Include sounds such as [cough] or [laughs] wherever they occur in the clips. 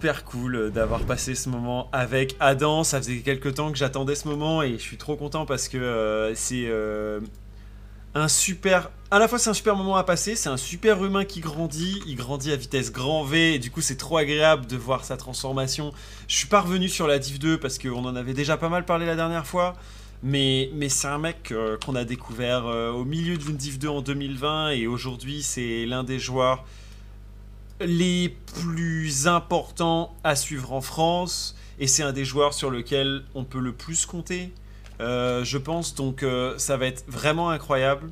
super cool d'avoir passé ce moment avec Adam. Ça faisait quelques temps que j'attendais ce moment et je suis trop content parce que euh, c'est euh, un super. À la fois, c'est un super moment à passer. C'est un super humain qui grandit. Il grandit à vitesse grand V et du coup, c'est trop agréable de voir sa transformation. Je suis pas revenu sur la Div 2 parce qu'on en avait déjà pas mal parlé la dernière fois. Mais, mais c'est un mec euh, qu'on a découvert au milieu d'une Div 2 en 2020 et aujourd'hui, c'est l'un des joueurs les plus importants à suivre en France et c'est un des joueurs sur lequel on peut le plus compter, euh, je pense. Donc euh, ça va être vraiment incroyable.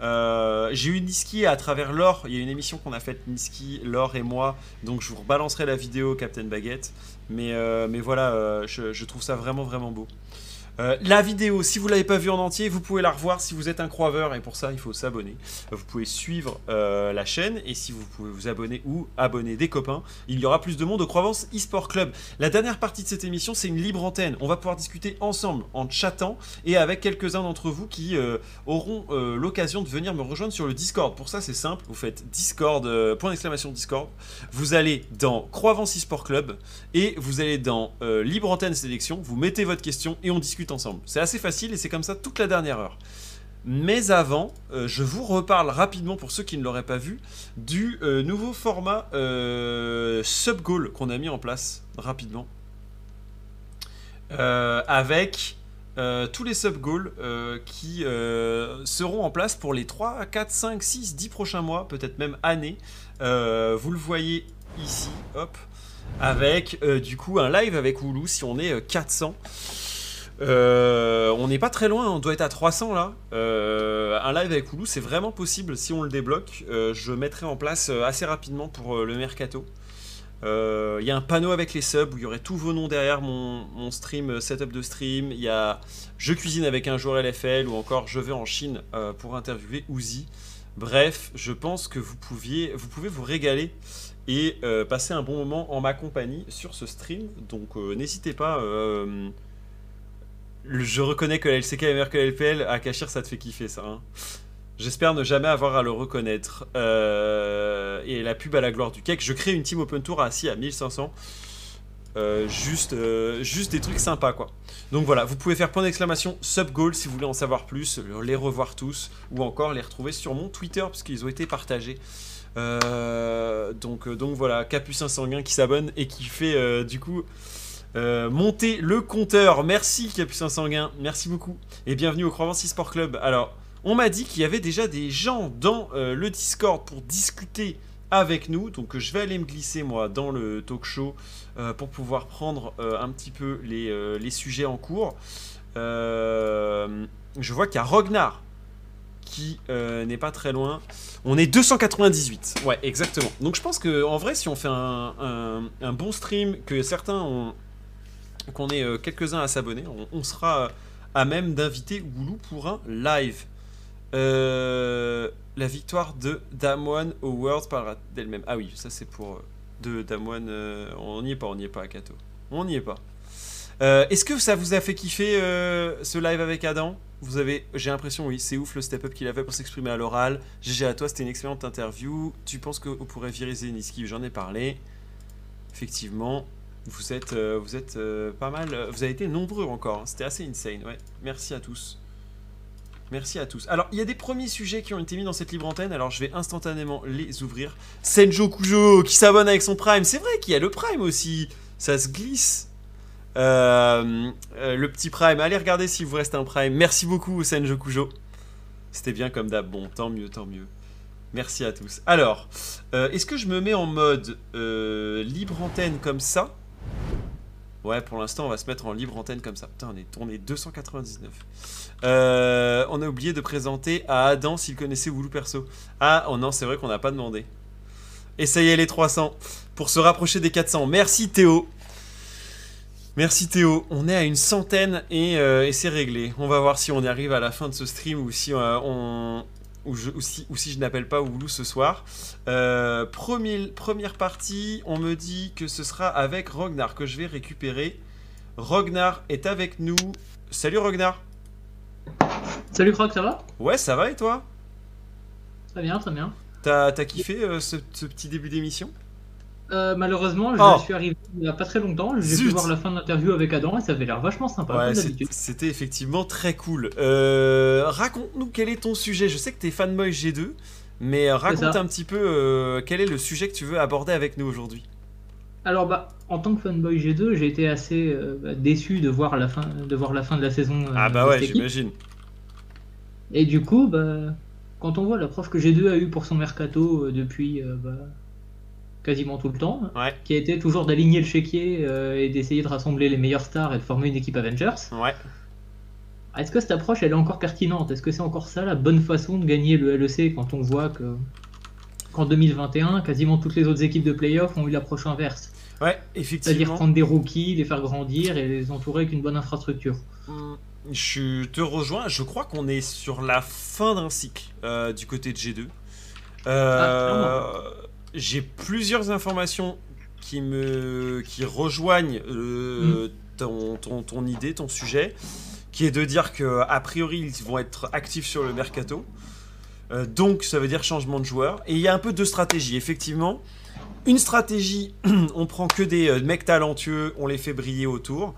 Euh, j'ai eu Niski à travers l'or. Il y a une émission qu'on a faite, Niski, l'or et moi. Donc je vous rebalancerai la vidéo, Captain Baguette. Mais, mais voilà, je, trouve ça vraiment, vraiment beau. Euh, la vidéo, si vous l'avez pas vue en entier, vous pouvez la revoir si vous êtes un croiveur et pour ça il faut s'abonner. Vous pouvez suivre euh, la chaîne et si vous pouvez vous abonner ou abonner des copains, il y aura plus de monde au Croivance eSport Club. La dernière partie de cette émission, c'est une libre antenne. On va pouvoir discuter ensemble en chattant et avec quelques-uns d'entre vous qui euh, auront l'occasion de venir me rejoindre sur le Discord. Pour ça, c'est simple, vous faites Discord, point d'exclamation Discord. Vous allez dans Croivance eSport Club et vous allez dans libre antenne sélection, vous mettez votre question et on discute ensemble. C'est assez facile et c'est comme ça toute la dernière heure. Mais avant, euh, je vous reparle rapidement pour ceux qui ne l'auraient pas vu du euh, nouveau format euh, sub goal qu'on a mis en place rapidement avec tous les sub goals qui seront en place pour les 3, 4, 5, 6, 10 prochains mois, peut-être même années. vous le voyez ici, hop, avec du coup un live avec Hulu si on est 400. Euh, on n'est pas très loin, on doit être à 300 là. Euh, un live avec Hulu, c'est vraiment possible si on le débloque. Euh, je mettrai en place assez rapidement pour le mercato. Il y a un panneau avec les subs où il y aurait tous vos noms derrière mon, stream, setup de stream. Il y a Je cuisine avec un joueur LFL ou encore Je vais en Chine pour interviewer Uzi. Bref, je pense que vous, pouviez, vous pouvez vous régaler et passer un bon moment en ma compagnie sur ce stream. Donc n'hésitez pas je reconnais que la LCK est meilleure que la LPL. À Cachir, ça te fait kiffer, ça. Hein. J'espère ne jamais avoir à le reconnaître. Euh, et la pub à la gloire du cake. Je crée une team open tour assis à 1500. Euh, juste, euh, juste des trucs sympas quoi. Donc voilà, vous pouvez faire point d'exclamation sub goal si vous voulez en savoir plus, les revoir tous ou encore les retrouver sur mon Twitter parce qu'ils ont été partagés. donc, donc voilà, Capucin Sanguin qui s'abonne et qui fait du coup euh, monter le compteur. Merci Capucin Sanguin, merci beaucoup. Et bienvenue au Croissance Sport Club. Alors, on m'a dit qu'il y avait déjà des gens dans euh, le Discord pour discuter avec nous. Donc je vais aller me glisser moi dans le talk show euh, pour pouvoir prendre un petit peu les, les, sujets en cours. je vois qu'il y a Rognar qui n'est pas très loin. On est 298. Ouais, exactement. Donc je pense que en vrai, si on fait un, un bon stream, que certains ont, qu'on est euh, quelques-uns à s'abonner, on, sera à même d'inviter Goulou pour un live. Euh, la victoire de Damwon au World par d'elle-même. Ah oui, ça c'est pour euh, de on n'y est pas, on n'y est pas Kato. On n'y est pas. Est-ce que ça vous a fait kiffer ce live avec Adam? Vous avez, j'ai l'impression, oui, c'est ouf le step-up qu'il a fait pour s'exprimer à l'oral. GG à toi, c'était une excellente interview. Tu penses qu'on pourrait virer Zeniski J'en ai parlé. Effectivement, vous êtes, euh, euh, pas mal. Euh, vous avez été nombreux encore. Hein. C'était assez insane. Ouais. Merci à tous. Merci à tous. Alors, il y a des premiers sujets qui ont été mis dans cette libre antenne. Alors, je vais instantanément les ouvrir. Senjo Kujo qui s'abonne avec son Prime. C'est vrai qu'il y a le Prime aussi. Ça se glisse. le petit Prime. Allez regarder s'il vous reste un Prime. Merci beaucoup, Senjo Kujo. C'était bien comme d'hab. Bon, tant mieux, tant mieux. Merci à tous. Alors, est-ce que je me mets en mode libre antenne comme ça? Ouais, pour l'instant, on va se mettre en libre antenne comme ça. Putain, on est tourné 299. Euh, on a oublié de présenter à Adam s'il connaissait Woulou perso. Ah, oh non, c'est vrai qu'on n'a pas demandé. Essayez les 300 pour se rapprocher des 400. Merci Théo. Merci Théo. On est à une centaine et, euh, c'est réglé. On va voir si on arrive à la fin de ce stream ou si euh, on, ou, si, je n'appelle pas Oulu ce soir. Euh, première partie, on me dit que ce sera avec Rognar que je vais récupérer. Rognar est avec nous. Salut Rognar. Salut Croc, ça va? Ouais, ça va et toi? Très bien, très bien. T'as kiffé euh, ce, petit début d'émission? Euh, malheureusement, je Oh. suis arrivé il n'y a pas très longtemps. J'ai pu voir la fin de l'interview avec Adam et ça avait l'air vachement sympa, Ouais, c'était effectivement très cool. Euh, raconte-nous quel est ton sujet. Je sais que t'es fanboy G2, mais euh, raconte un petit peu euh, quel est le sujet que tu veux aborder avec nous aujourd'hui? Alors, bah, en tant que fanboy G2, j'ai été assez bah, déçu de voir, la fin, de voir la fin de la saison. Ah bah ouais, j'imagine. Et du coup, bah, quand on voit l'approche que G2 a eu pour son mercato depuis bah, quasiment tout le temps, Ouais, qui a été toujours d'aligner le chéquier euh, et d'essayer de rassembler les meilleures stars et de former une équipe Avengers, ouais. est-ce que cette approche elle est encore pertinente? Est-ce que c'est encore ça la bonne façon de gagner le LEC quand on voit que qu'en 2021, quasiment toutes les autres équipes de playoffs ont eu l'approche inverse? Ouais, C'est-à-dire effectivement. prendre des rookies, les faire grandir et les entourer avec une bonne infrastructure. Hum, Je te rejoins. Je crois qu'on est sur la fin d'un cycle euh, du côté de G2. Euh, J'ai plusieurs informations qui me qui rejoignent euh, ton, ton, ton idée, ton sujet, qui est de dire que a priori ils vont être actifs sur le mercato. Euh, donc ça veut dire changement de joueur. Et il y a un peu de stratégie. Effectivement, une stratégie, [clears throat] on prend que des euh, mecs talentueux, on les fait briller autour.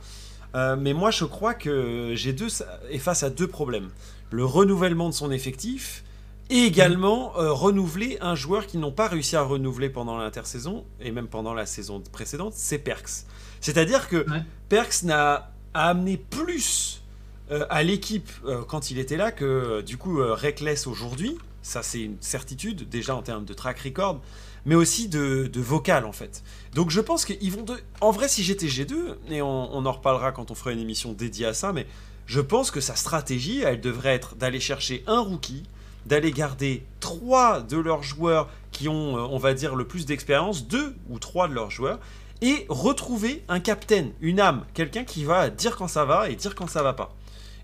Euh, mais moi, je crois que G2 ça- est face à deux problèmes. Le renouvellement de son effectif et également euh, renouveler un joueur qu'ils n'ont pas réussi à renouveler pendant l'intersaison et même pendant la saison précédente, c'est Perks. C'est-à-dire que Ouais. Perks n'a a amené plus euh, à l'équipe euh, quand il était là que du coup Reckless aujourd'hui. Ça, c'est une certitude déjà en termes de track record, mais aussi de, de vocal en fait. Donc je pense qu'ils vont de... En vrai, si j'étais G2, et on, on en reparlera quand on fera une émission dédiée à ça, mais je pense que sa stratégie, elle devrait être d'aller chercher un rookie, d'aller garder trois de leurs joueurs qui ont, euh, on va dire, le plus d'expérience, deux ou trois de leurs joueurs, et retrouver un capitaine, une âme, quelqu'un qui va dire quand ça va et dire quand ça va pas.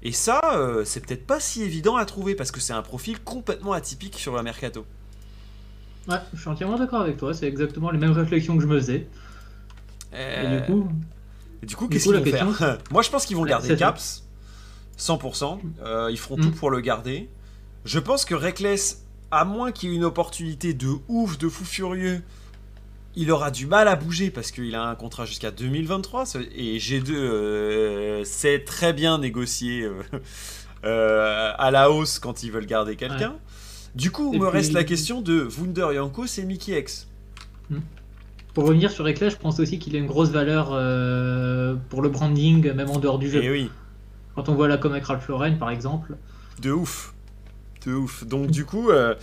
Et ça, euh, c'est peut-être pas si évident à trouver parce que c'est un profil complètement atypique sur le mercato. Ouais, je suis entièrement d'accord avec toi, c'est exactement les mêmes réflexions que je me faisais. Et Euh, du coup, Et du coup, qu'est-ce coup, qu'ils vont question, faire [laughs] Moi, je pense qu'ils vont garder. Caps, 100%. Euh, ils feront Mm. tout pour le garder. Je pense que Reckless, à moins qu'il y ait une opportunité de ouf, de fou furieux, il aura du mal à bouger parce qu'il a un contrat jusqu'à 2023. ce- Et G2 euh, sait très bien négocier euh, [laughs] euh, à la hausse quand ils veulent garder quelqu'un. Du coup, Et me puis- reste la question de Wunder Yanko, c'est Mickey X. pour revenir sur Eclair, je pense aussi qu'il a une grosse valeur pour le branding, même en dehors du jeu. Et oui. Quand on voit la com avec Ralph Lauren, par exemple. De ouf. De ouf. Donc du coup, euh,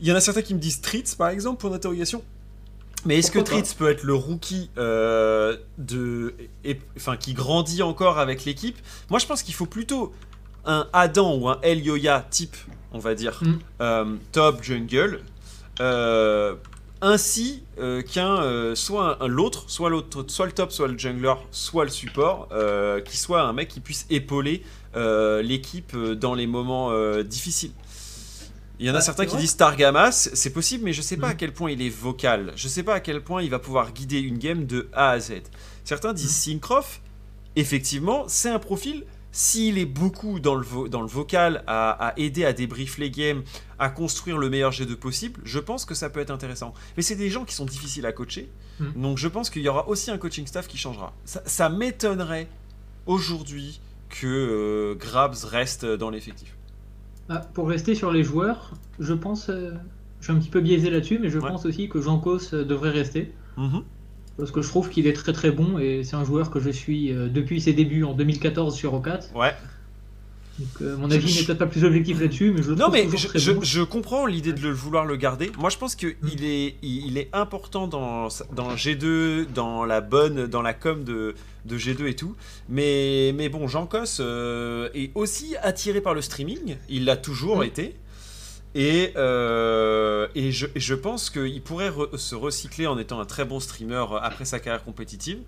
il y en a certains qui me disent Tritz par exemple pour d'interrogation. Mais est-ce que Tritz peut être le rookie euh, de, et- enfin qui grandit encore avec l'équipe? Moi, je pense qu'il faut plutôt un Adam ou un El Yoya type, on va dire, Mm. euh, top jungle, euh, ainsi qu'un soit un- l'autre, soit l'autre, soit le top, soit le jungler, soit le support, qui soit un mec qui puisse épauler l'équipe dans les moments difficiles. Il y en a Bah, certains qui disent Stargamas, c'est possible, mais je sais pas à quel point il est vocal. Je sais pas à quel point il va pouvoir guider une game de A à Z. Certains disent Syncroft, effectivement, c'est un profil. S'il est beaucoup dans le, vo- dans le vocal, à, à aider à débrief les games, à construire le meilleur G2 possible, je pense que ça peut être intéressant. Mais c'est des gens qui sont difficiles à coacher, Mhm. donc je pense qu'il y aura aussi un coaching staff qui changera. Ça, ça m'étonnerait aujourd'hui que euh, Grabs reste dans l'effectif. Ah, pour rester sur les joueurs, je pense, euh, je suis un petit peu biaisé là-dessus, mais je Ouais. pense aussi que Jean Cos euh, devrait rester. Mhm. Parce que je trouve qu'il est très très bon et c'est un joueur que je suis euh, depuis ses débuts en 2014 sur O4. Ouais. Donc, euh, mon avis je- n'est peut-être pas plus objectif là-dessus, mais je le Non mais je, très je- bon. je comprends l'idée de le vouloir le garder. Moi je pense que Mm. est il, il est important dans dans G2, dans la bonne dans la com de, de G2 et tout. Mais mais bon, Jean Cos euh, est aussi attiré par le streaming. Il l'a toujours Mm. été. Et, euh, et, je, et je pense qu'il pourrait re- se recycler en étant un très bon streamer après sa carrière compétitive.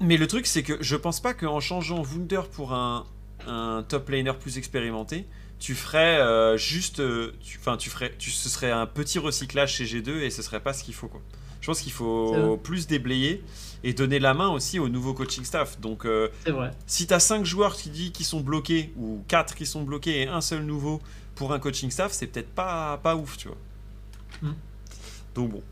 Mais le truc, c'est que je pense pas qu'en changeant Wunder pour un, un top laner plus expérimenté, tu ferais euh, juste. euh, tu- Enfin, tu, ferais. Tu, ce serait un petit recyclage chez G2 et ce serait pas ce qu'il faut, quoi. Je pense qu'il faut plus déblayer et donner la main aussi au nouveau coaching staff. Donc, euh, vrai. si tu as 5 joueurs qui, dit, qui sont bloqués ou 4 qui sont bloqués et un seul nouveau pour un coaching staff, c'est peut-être pas, pas ouf, tu vois. Mm. Donc bon,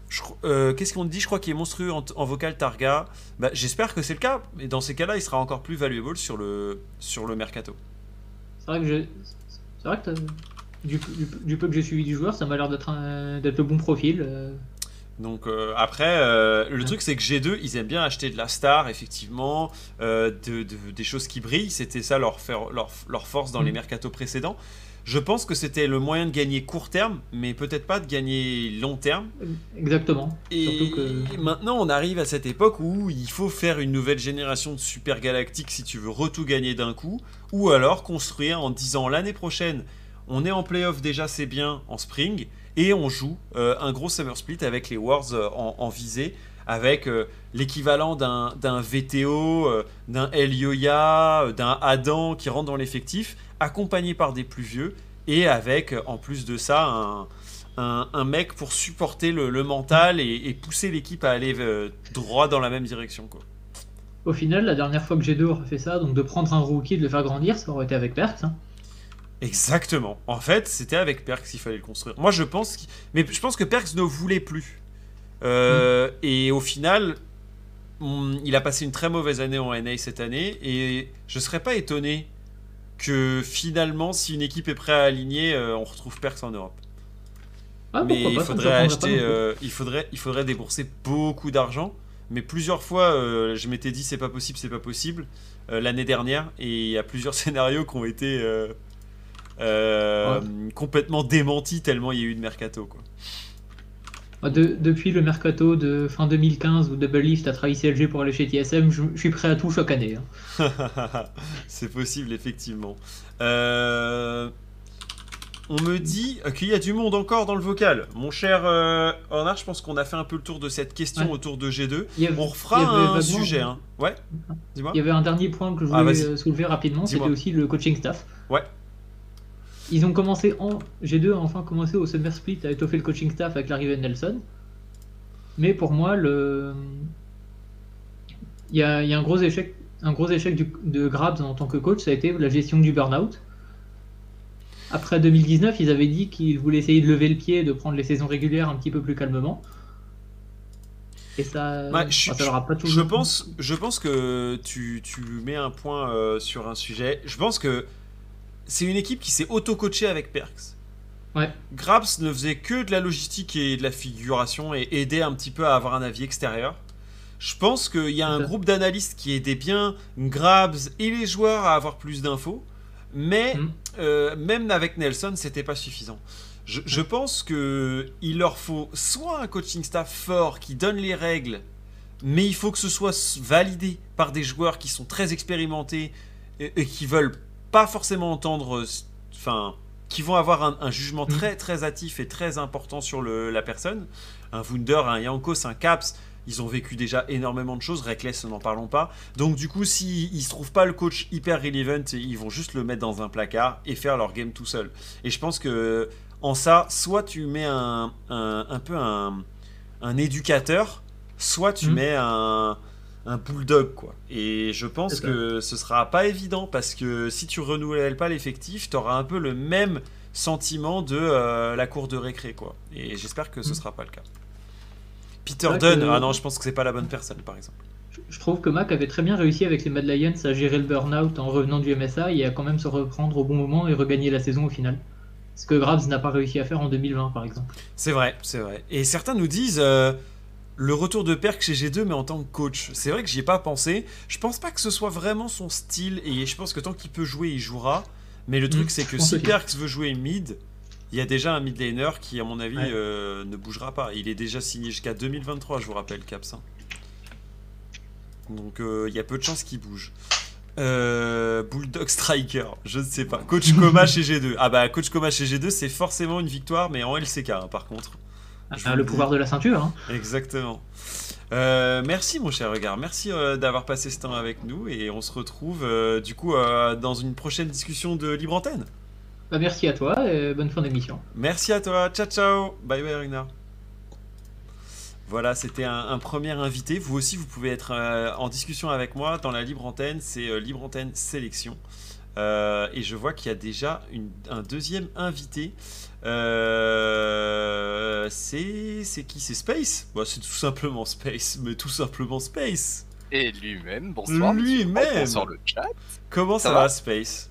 euh, qu'est-ce qu'on dit? Je crois qu'il est monstrueux en, en vocal Targa. Bah, J'espère que c'est le cas. Et dans ces cas-là, il sera encore plus valuable sur le, sur le mercato. C'est vrai que je... vrai que du, du- du peu que j'ai suivi du joueur, ça m'a l'air d'être le bon profil. euh. Donc euh, après, euh, le Ouais. truc c'est que G2, ils aiment bien acheter de la star, effectivement, euh, de, de- des choses qui brillent. C'était ça leur, faire- leur, leur force dans Mm. les mercatos précédents. Je pense que c'était le moyen de gagner court terme, mais peut-être pas de gagner long terme. Exactement. Et que- maintenant, on arrive à cette époque où il faut faire une nouvelle génération de super galactiques si tu veux retout gagner d'un coup, ou alors construire en disant l'année prochaine, on est en playoff déjà, c'est bien en spring, et on joue euh, un gros summer split avec les Wars euh, en, en visée, avec euh, l'équivalent d'un d'un VTO, euh, d'un Elioya, euh, d'un Adam qui rentre dans l'effectif, accompagné par des plus vieux, et avec euh, en plus de ça un un, un mec pour supporter le, le mental et, et pousser l'équipe à aller euh, droit dans la même direction. Quoi. Au final, la dernière fois que G2 aurait fait ça, donc de prendre un rookie et de le faire grandir, ça aurait été avec Perks. hein. Exactement. En fait, c'était avec Perks qu'il fallait le construire. Moi, je pense, mais je pense que Perks ne voulait plus. Euh, Et au final, on- il a passé une très mauvaise année en NA cette année, et je serais pas étonné que finalement, si une équipe est prête à aligner, euh, on retrouve Perks en Europe. Ah, mais il faudrait acheter, euh, il faudrait, il faudrait débourser beaucoup d'argent. Mais plusieurs fois, euh, je m'étais dit c'est pas possible, c'est pas possible l'année dernière, et il y a plusieurs [laughs] scénarios qui ont été complètement démentis tellement il y a eu de mercato quoi. De- depuis le mercato de fin 2015 où Double Lift a trahi CLG pour aller chez TSM, je, je suis prêt à tout chaque année. hein. [laughs] c'est possible effectivement. Euh, on me dit qu'il y a du monde encore dans le vocal. Mon cher euh, je pense qu'on a fait un peu le tour de cette question Ouais. autour de G2. Il y avait- On refera un sujet. Hein. Ouais. Dis-moi. Il y avait un dernier point que je Ah, voulais euh, soulever rapidement, c'était aussi le coaching staff. Ouais. Ils ont commencé en. G2 a enfin commencé au Summer Split à étoffer le coaching staff avec l'arrivée de Nelson. Mais pour moi, le. Il y a, il y a un gros échec, un gros échec du- de Grabs en tant que coach, ça a été la gestion du burn-out. Après 2019, ils avaient dit qu'ils voulaient essayer de lever le pied et de prendre les saisons régulières un petit peu plus calmement. Et ça, Ouais, je- enfin, ça leur a pas Je toujours- pense, je pense que tu, tu mets un point euh, sur un sujet. Je pense que c'est une équipe qui s'est auto-coachée avec Perks. Ouais. Grabs ne faisait que de la logistique et de la figuration et aidait un petit peu à avoir un avis extérieur. Je pense qu'il y a un groupe d'analystes qui aidait bien Grabs et les joueurs à avoir plus d'infos, mais Mm. euh, même avec Nelson, c'était pas suffisant. Je, je pense que il leur faut soit un coaching staff fort qui donne les règles, mais il faut que ce soit validé par des joueurs qui sont très expérimentés et, et qui veulent pas forcément entendre, euh, enfin, qui vont avoir un, un jugement Mm. très très hâtif et très important sur le- la personne. Un Wunder, un Yankos, un Caps, ils ont vécu déjà énormément de choses. Reckless, n'en parlons pas. Donc du coup, s'ils ne se trouvent pas le coach hyper relevant, ils vont juste le mettre dans un placard et faire leur game tout seul. Et je pense que en ça, soit tu mets un, un, un peu un, un éducateur, soit tu Mhm. mets un, un bulldog, quoi. Et je pense que ce sera pas évident parce que si tu renouvelles pas l'effectif, tu auras un peu le même sentiment de euh, la cour de récré, quoi. Et j'espère que ce Mhm. sera pas le cas. Peter Dunn, que- ah non, je pense que c'est pas la bonne personne, par exemple. Je- Je trouve que Mac avait très bien réussi avec les Mad Lions à gérer le burn-out en revenant du MSA et à quand même se reprendre au bon moment et regagner la saison au final. Ce que Grabs n'a pas réussi à faire en 2020 par exemple. C'est vrai, c'est vrai. Et certains nous disent euh, le retour de Perk chez G2, mais en tant que coach. C'est vrai que j'y ai pas pensé. Je pense pas que ce soit vraiment son style, et je pense que tant qu'il peut jouer, il jouera. Mais le truc, Mm, c'est que [laughs] si aussi. Perks veut jouer mid, il y a déjà un mid laner qui, à mon avis, Ouais. euh, ne bougera pas. Il est déjà signé jusqu'à 2023, je vous rappelle, Caps. hein. Donc euh, il y a peu de chances qu'il bouge. Euh, Bulldog Striker, je ne sais pas. Coach Coma [laughs] chez G2. Ah bah, Coach Coma chez G2, c'est forcément une victoire, mais en LCK, hein, par contre. Ah, le pouvoir de la ceinture. hein. Exactement. Euh, merci mon cher regard, merci euh, d'avoir passé ce temps avec nous et on se retrouve euh, du coup euh, dans une prochaine discussion de Libre Antenne. Bah, merci à toi et bonne fin d'émission. Merci à toi, ciao ciao, bye bye Runa. Voilà, c'était un, un premier invité. Vous aussi, vous pouvez être euh, en discussion avec moi dans la Libre Antenne. C'est euh, Libre Antenne Sélection. Euh, et je vois qu'il y a déjà une- un deuxième invité. Euh, c'est c'est qui? C'est Space? Bah, C'est tout simplement Space, mais tout simplement Space. Et lui-même, bonsoir. Lui-même. Franck, Bonsoir le chat. Comment ça, Ça va, va Space?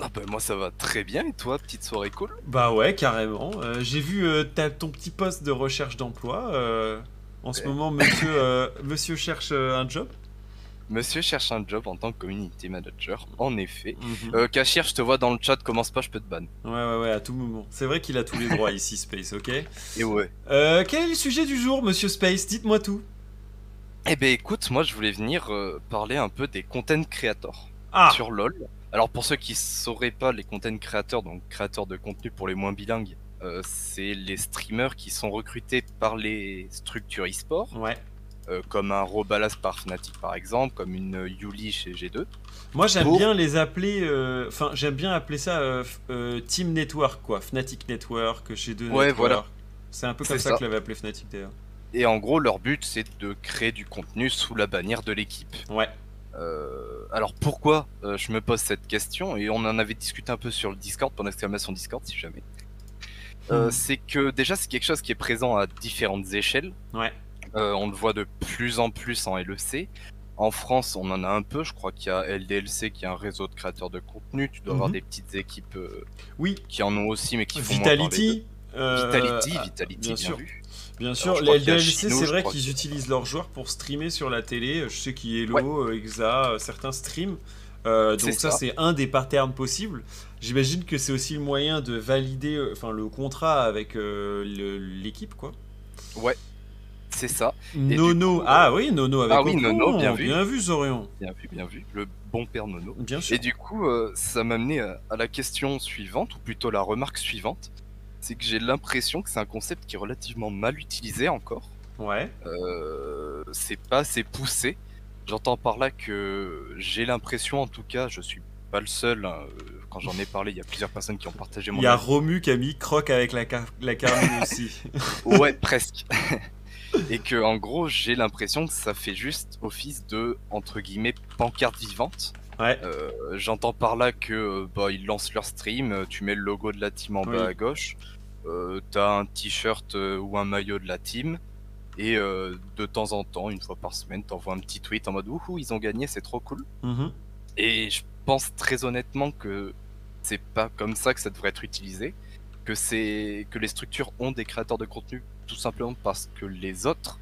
Ah bah moi ça va très bien et toi, petite soirée cool? Bah ouais, carrément. Euh, J'ai vu euh, ton petit poste de recherche d'emploi. euh, en ce moment, monsieur, monsieur cherche un job. Monsieur cherche un job en tant que community manager, en effet. Mhm. Euh, Cachir, je te vois dans le chat, commence pas, je peux te ban. Ouais, ouais, ouais, à tout moment. C'est vrai qu'il a tous les droits ici, Space, ok Et ouais. Euh, Quel est le sujet du jour, monsieur Space Dites-moi tout. Eh ben écoute, moi je voulais venir euh, parler un peu des content creators Ah sur LoL. Alors pour ceux qui sauraient pas les content creators, donc créateurs de contenu pour les moins bilingues, c'est les streamers qui sont recrutés par les structures e-sport, Ouais. Euh, comme un Robalas par Fnatic par exemple, comme une Yuli chez G2. Moi, j'aime Pour- bien les appeler. euh, Enfin, j'aime bien appeler ça euh, Team Network, quoi. Fnatic Network, chez deux Ouais, Network. voilà. C'est un peu comme ça, ça. que l'avait appelé Fnatic d'ailleurs. Et en gros, leur but c'est de créer du contenu sous la bannière de l'équipe. Ouais. Alors pourquoi je me pose cette question et on en avait discuté un peu sur le Discord pendant l'exclamation Discord si jamais. Hmm. C'est que déjà c'est quelque chose qui est présent à différentes échelles. Ouais. Euh, on le voit de plus en plus en LEC. En France, on en a un peu. Je crois qu'il y a LDLC qui est un réseau de créateurs de contenu. Tu dois avoir Mhm. des petites équipes euh, Oui. qui en ont aussi, mais qui font moins Vitality. d'eux. euh, Vitality, ah, Vitality, bien bien, sûr. vu. Bien sûr, les LDLC, c'est vrai qu'ils utilisent leurs joueurs pour streamer sur la télé. Je sais qu'Hello, euh, Exa, certains streams. Euh, donc ça, ça. c'est un des patterns possibles. J'imagine que c'est aussi le moyen de valider enfin, le contrat avec euh, l'équipe, quoi. Ouais, c'est ça. Nono, coup, ah oui, Nono avec ah oui. Nono, bien vu. Bien vu, Zorion. Bien vu, bien vu. Le bon père Nono. Bien sûr. Et du coup, euh, ça m'a amené à, à la question suivante, ou plutôt la remarque suivante. C'est que j'ai l'impression que c'est un concept qui est relativement mal utilisé encore. Ouais. Euh, c'est pas assez poussé. J'entends par là que j'ai l'impression, en tout cas, je suis pas le seul. hein, euh, quand j'en ai parlé, il y a plusieurs personnes qui ont partagé mon Il y a avis. Romu qui a mis croc avec la, car la carmine aussi. Ouais, presque. [laughs] [laughs] Et que en gros, j'ai l'impression que ça fait juste office de entre guillemets pancarte vivante. Ouais. Euh, J'entends par là que euh, bah ils lancent leur stream, euh, tu mets le logo de la team en Oui. bas à gauche, euh, t'as un t-shirt ou un maillot de la team, et euh, de temps en temps, une fois par semaine, t'envoies un petit tweet en mode wouhou ils ont gagné, c'est trop cool. Mhm. Et je pense très honnêtement que c'est pas comme ça que ça devrait être utilisé, que c'est que les structures ont des créateurs de contenu tout simplement parce que les autres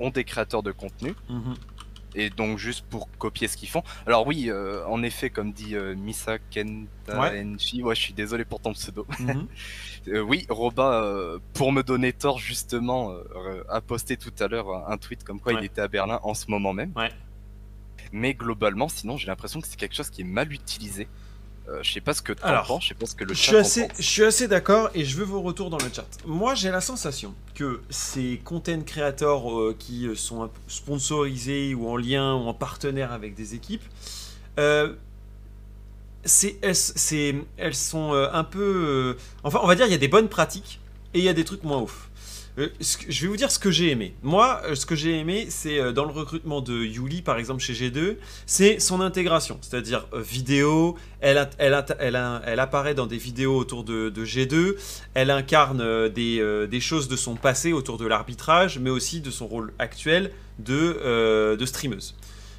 ont des créateurs de contenu Mhm. et donc juste pour copier ce qu'ils font. Alors oui, euh, en effet, comme dit euh, Misa Kenta Ouais. Enchi, ouais, je suis désolé pour ton pseudo. [laughs] Mhm. Euh, oui, Roba, euh, pour me donner tort justement, a posté tout à l'heure un un tweet comme quoi Ouais. il était à Berlin en ce moment même. Ouais. Mais globalement, sinon, j'ai l'impression que c'est quelque chose qui est mal utilisé. Euh, je sais pas ce que t'en Alors, penses, je sais pas ce que le Je chat suis en assez, pense. je suis assez d'accord et je veux vos retours dans le chat. Moi, j'ai la sensation que ces content creators euh, qui euh, sont sponsorisés ou en lien ou en partenaire avec des équipes, euh, c'est, elles, elles sont un peu. enfin, on va dire, il y a des bonnes pratiques et il y a des trucs moins ouf. Euh, je vais vous dire ce que j'ai aimé. Moi, euh, ce que j'ai aimé, c'est euh, dans le recrutement de Yuli, par exemple, chez G2, c'est son intégration. C'est-à-dire vidéo, elle, apparaît dans des vidéos autour de, de G2, elle incarne des, choses de son passé autour de l'arbitrage, mais aussi de son rôle actuel de, de streameuse.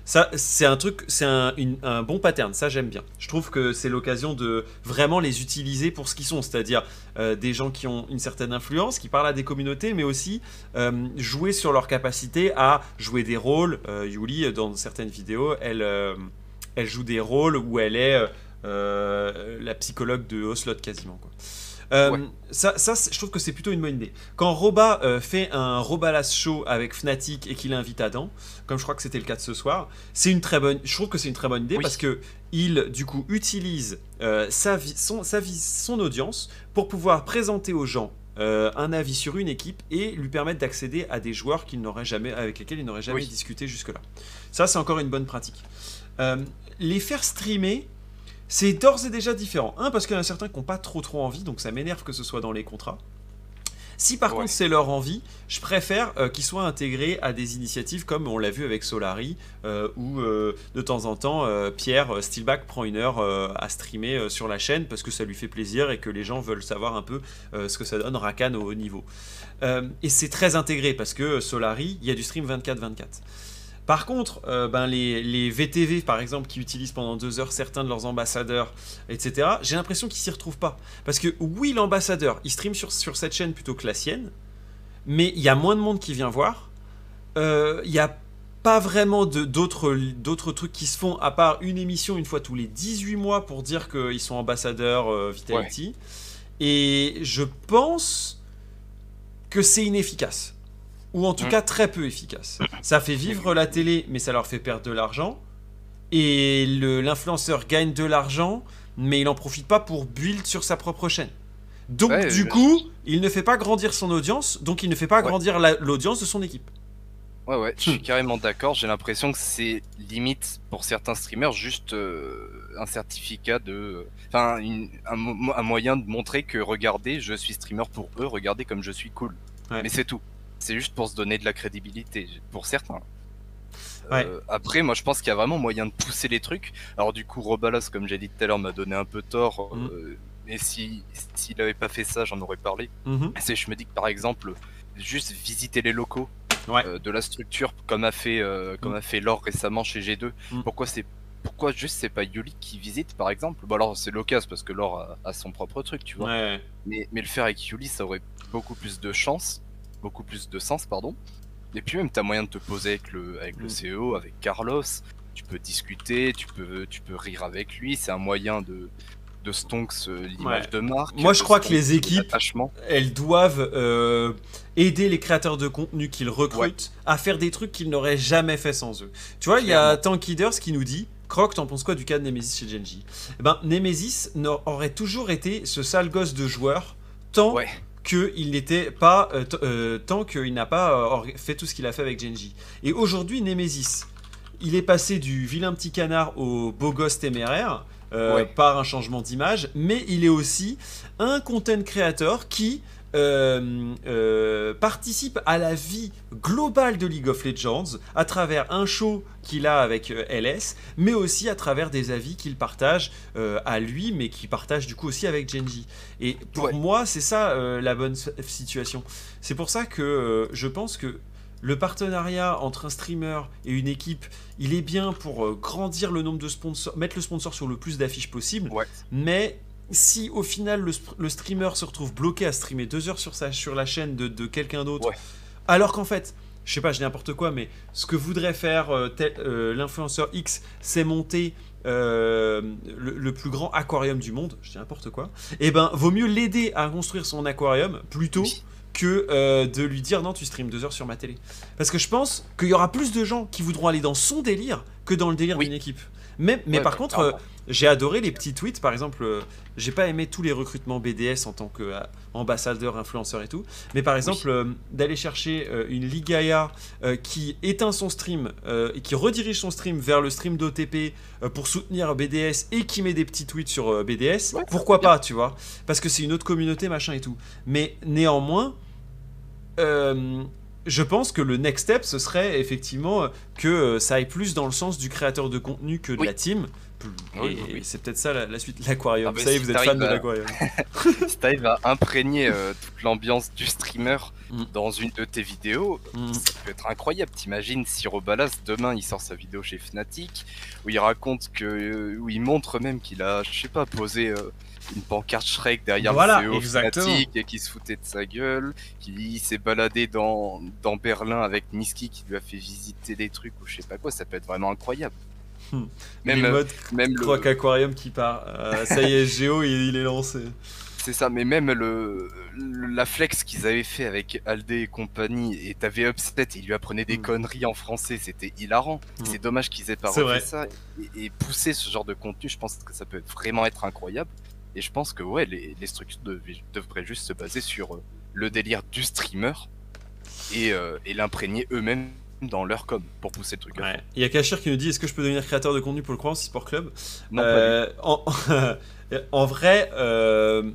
Ça, c'est un truc, c'est un, bon pattern, ça j'aime bien. Je trouve que c'est l'occasion de vraiment les utiliser pour ce qu'ils sont, c'est-à-dire euh, des gens qui ont une certaine influence, qui parlent à des communautés, mais aussi euh, jouer sur leur capacité à jouer des rôles. Euh, Yuli, dans certaines vidéos, elle, joue des rôles où elle est la psychologue de Oslot quasiment. Euh, Ouais. Ça, je trouve que c'est plutôt une bonne idée. Quand Roba euh, fait un Robalas show avec Fnatic et qu'il invite Adam, comme je crois que c'était le cas de ce soir, c'est une très bonne. Je trouve que c'est une très bonne idée Oui. parce que il du coup utilise euh, sa, vie, son, sa vie, son audience pour pouvoir présenter aux gens euh, un avis sur une équipe et lui permettre d'accéder à des joueurs qu'il n'aurait jamais, avec lesquels il n'aurait jamais Oui. discuté jusque-là. Ça, c'est encore une bonne pratique. Euh, les faire streamer, c'est d'ores et déjà différent. Un, parce qu'il y en a certains qui n'ont pas trop trop envie, donc ça m'énerve que ce soit dans les contrats. Si par Ouais. contre c'est leur envie, je préfère euh, qu'ils soient intégrés à des initiatives comme on l'a vu avec Solari, euh, où euh, de temps en temps Pierre Steelback prend une heure à streamer sur la chaîne parce que ça lui fait plaisir et que les gens veulent savoir un peu ce que ça donne Rakan au haut niveau. Et c'est très intégré parce que Solari, il y a du stream 24-24. Par contre, euh, ben les, les VTV par exemple qui utilisent pendant deux heures certains de leurs ambassadeurs, etc., j'ai l'impression qu'ils s'y retrouvent pas. Parce que oui, l'ambassadeur, il stream sur, sur cette chaîne plutôt que la sienne, mais il y a moins de monde qui vient voir. Euh, Il y a pas vraiment d'autres trucs qui se font à part une émission une fois tous les 18 mois pour dire qu'ils sont ambassadeurs euh, Vitality. Et je pense que c'est inefficace. Ou en tout Mm. cas très peu efficace. Ça fait vivre la télé, mais ça leur fait perdre de l'argent. Et l'influenceur gagne de l'argent, mais il en profite pas pour build sur sa propre chaîne. Donc Ouais, du je- coup, il ne fait pas grandir son audience, donc il ne fait pas Ouais. grandir la- l'audience de son équipe. Ouais, ouais, je Hmm. suis carrément d'accord. J'ai l'impression que c'est limite pour certains streamers juste euh, un certificat de. Enfin, un moyen de montrer que regardez, je suis streamer pour eux, regardez comme je suis cool. Ouais. Mais c'est tout. C'est juste pour se donner de la crédibilité, pour certains. Ouais. Euh, après, moi je pense qu'il y a vraiment moyen de pousser les trucs. Alors, du coup, Robalas, comme j'ai dit tout à l'heure, m'a donné un peu tort. Hmm. euh, et si s'il avait pas fait ça, j'en aurais parlé. Mhm. Je me dis que par exemple, juste visiter les locaux Ouais. euh, de la structure, comme a fait, euh, comme Mm. a fait Laure récemment chez G2. Mm. Pourquoi c'est, pourquoi juste c'est pas Yuli qui visite par exemple? Bon alors c'est l'occasion parce que Laure a, a son propre truc, tu vois. Ouais. Mais, mais le faire avec Yuli, ça aurait beaucoup plus de chance, beaucoup plus de sens, pardon. Et puis même t'as moyen de te poser avec le, avec le Mm. CEO, avec Carlos. Tu peux discuter, tu peux, tu peux rire avec lui. C'est un moyen de de stonks euh, l'image Ouais. de marque. Moi, je crois que les équipes- elles doivent euh, aider les créateurs de contenu qu'ils recrutent à faire des trucs qu'ils n'auraient jamais fait sans eux. Tu vois, il y a Tank Eaters qui nous dit Croc, t'en penses quoi du cas de Nemesis chez Genji? Eh ben, Nemesis aurait toujours été ce sale gosse de joueur tant Ouais. Qu'il n'était pas euh, euh, tant qu'il n'a pas euh, fait tout ce qu'il a fait avec Genji. Et aujourd'hui, Nemesis, il est passé du vilain petit canard au beau gosse téméraire. euh, Ouais. par un changement d'image, mais il est aussi un content creator qui participe à la vie globale de League of Legends à travers un show qu'il a avec euh, LS, mais aussi à travers des avis qu'il partage euh, à lui, mais qu'il partage du coup aussi avec Genji. Et pour Ouais. moi, c'est ça euh, la bonne situation. C'est pour ça que euh, je pense que le partenariat entre un streamer et une équipe, il est bien pour euh, grandir le nombre de sponsors, mettre le sponsor sur le plus d'affiches possible, Ouais. mais si au final le, streamer se retrouve bloqué à streamer deux heures sur, sa, sur la chaîne de, de quelqu'un d'autre, Ouais. alors qu'en fait, je sais pas, je dis n'importe quoi, mais ce que voudrait faire euh, euh, l'influenceur X, c'est monter euh, le, le plus grand aquarium du monde, je dis n'importe quoi, et ben vaut mieux l'aider à construire son aquarium plutôt Oui. que de lui dire non, tu streams deux heures sur ma télé. Parce que je pense qu'il y aura plus de gens qui voudront aller dans son délire que dans le délire Oui. d'une équipe. Mais, mais Ouais, par bah, contre, euh, j'ai adoré les petits tweets. Par exemple, euh, j'ai pas aimé tous les recrutements BDS en tant qu'ambassadeur, influenceur et tout. Mais par exemple, euh, d'aller chercher euh, une Ligaya euh, qui éteint son stream euh, et qui redirige son stream vers le stream d'OTP euh, pour soutenir BDS et qui met des petits tweets sur euh, BDS, Ouais, pourquoi pas, tu vois? Parce que c'est une autre communauté, machin et tout. Mais néanmoins, euh, je pense que le next step, ce serait effectivement euh, que euh, ça aille plus dans le sens du créateur de contenu que de Oui. la team. Et Oui, c'est peut-être ça la, la suite, l'aquarium. Ah, si vous êtes fan de l'aquarium. [laughs] si t'arrives à imprégner euh, toute l'ambiance du streamer Mm. dans une de tes vidéos, Mm. ça peut être incroyable. T'imagines si Robalas demain il sort sa vidéo chez Fnatic où il raconte que, où il montre même qu'il a, je sais pas, posé euh, une pancarte Shrek derrière Voilà, le CEO et qui se foutait de sa gueule, qu'il s'est baladé dans, dans Berlin avec Niski qui lui a fait visiter des trucs ou je sais pas quoi, ça peut être vraiment incroyable. Hmm. Même, les modes même le, Croc Aquarium qui part. Euh, ça y est, Géo, il, il est lancé. C'est ça, mais même le, le- la flex qu'ils avaient fait avec Aldé et compagnie, et t'avais Upset, il lui apprenait des Mm. conneries en français, c'était hilarant. Mm. C'est dommage qu'ils aient pas refait ça. Et, et pousser ce genre de contenu, je pense que ça peut vraiment être incroyable. Et je pense que ouais, les, les structures devraient juste se baser sur euh, le délire du streamer et, euh, et l'imprégner eux-mêmes dans leur com pour pousser le truc. Ouais. Il y a Kachir qui nous dit est-ce que je peux devenir créateur de contenu pour le Croix Sport Club? Non, Euh, en, [laughs] en vrai, euh,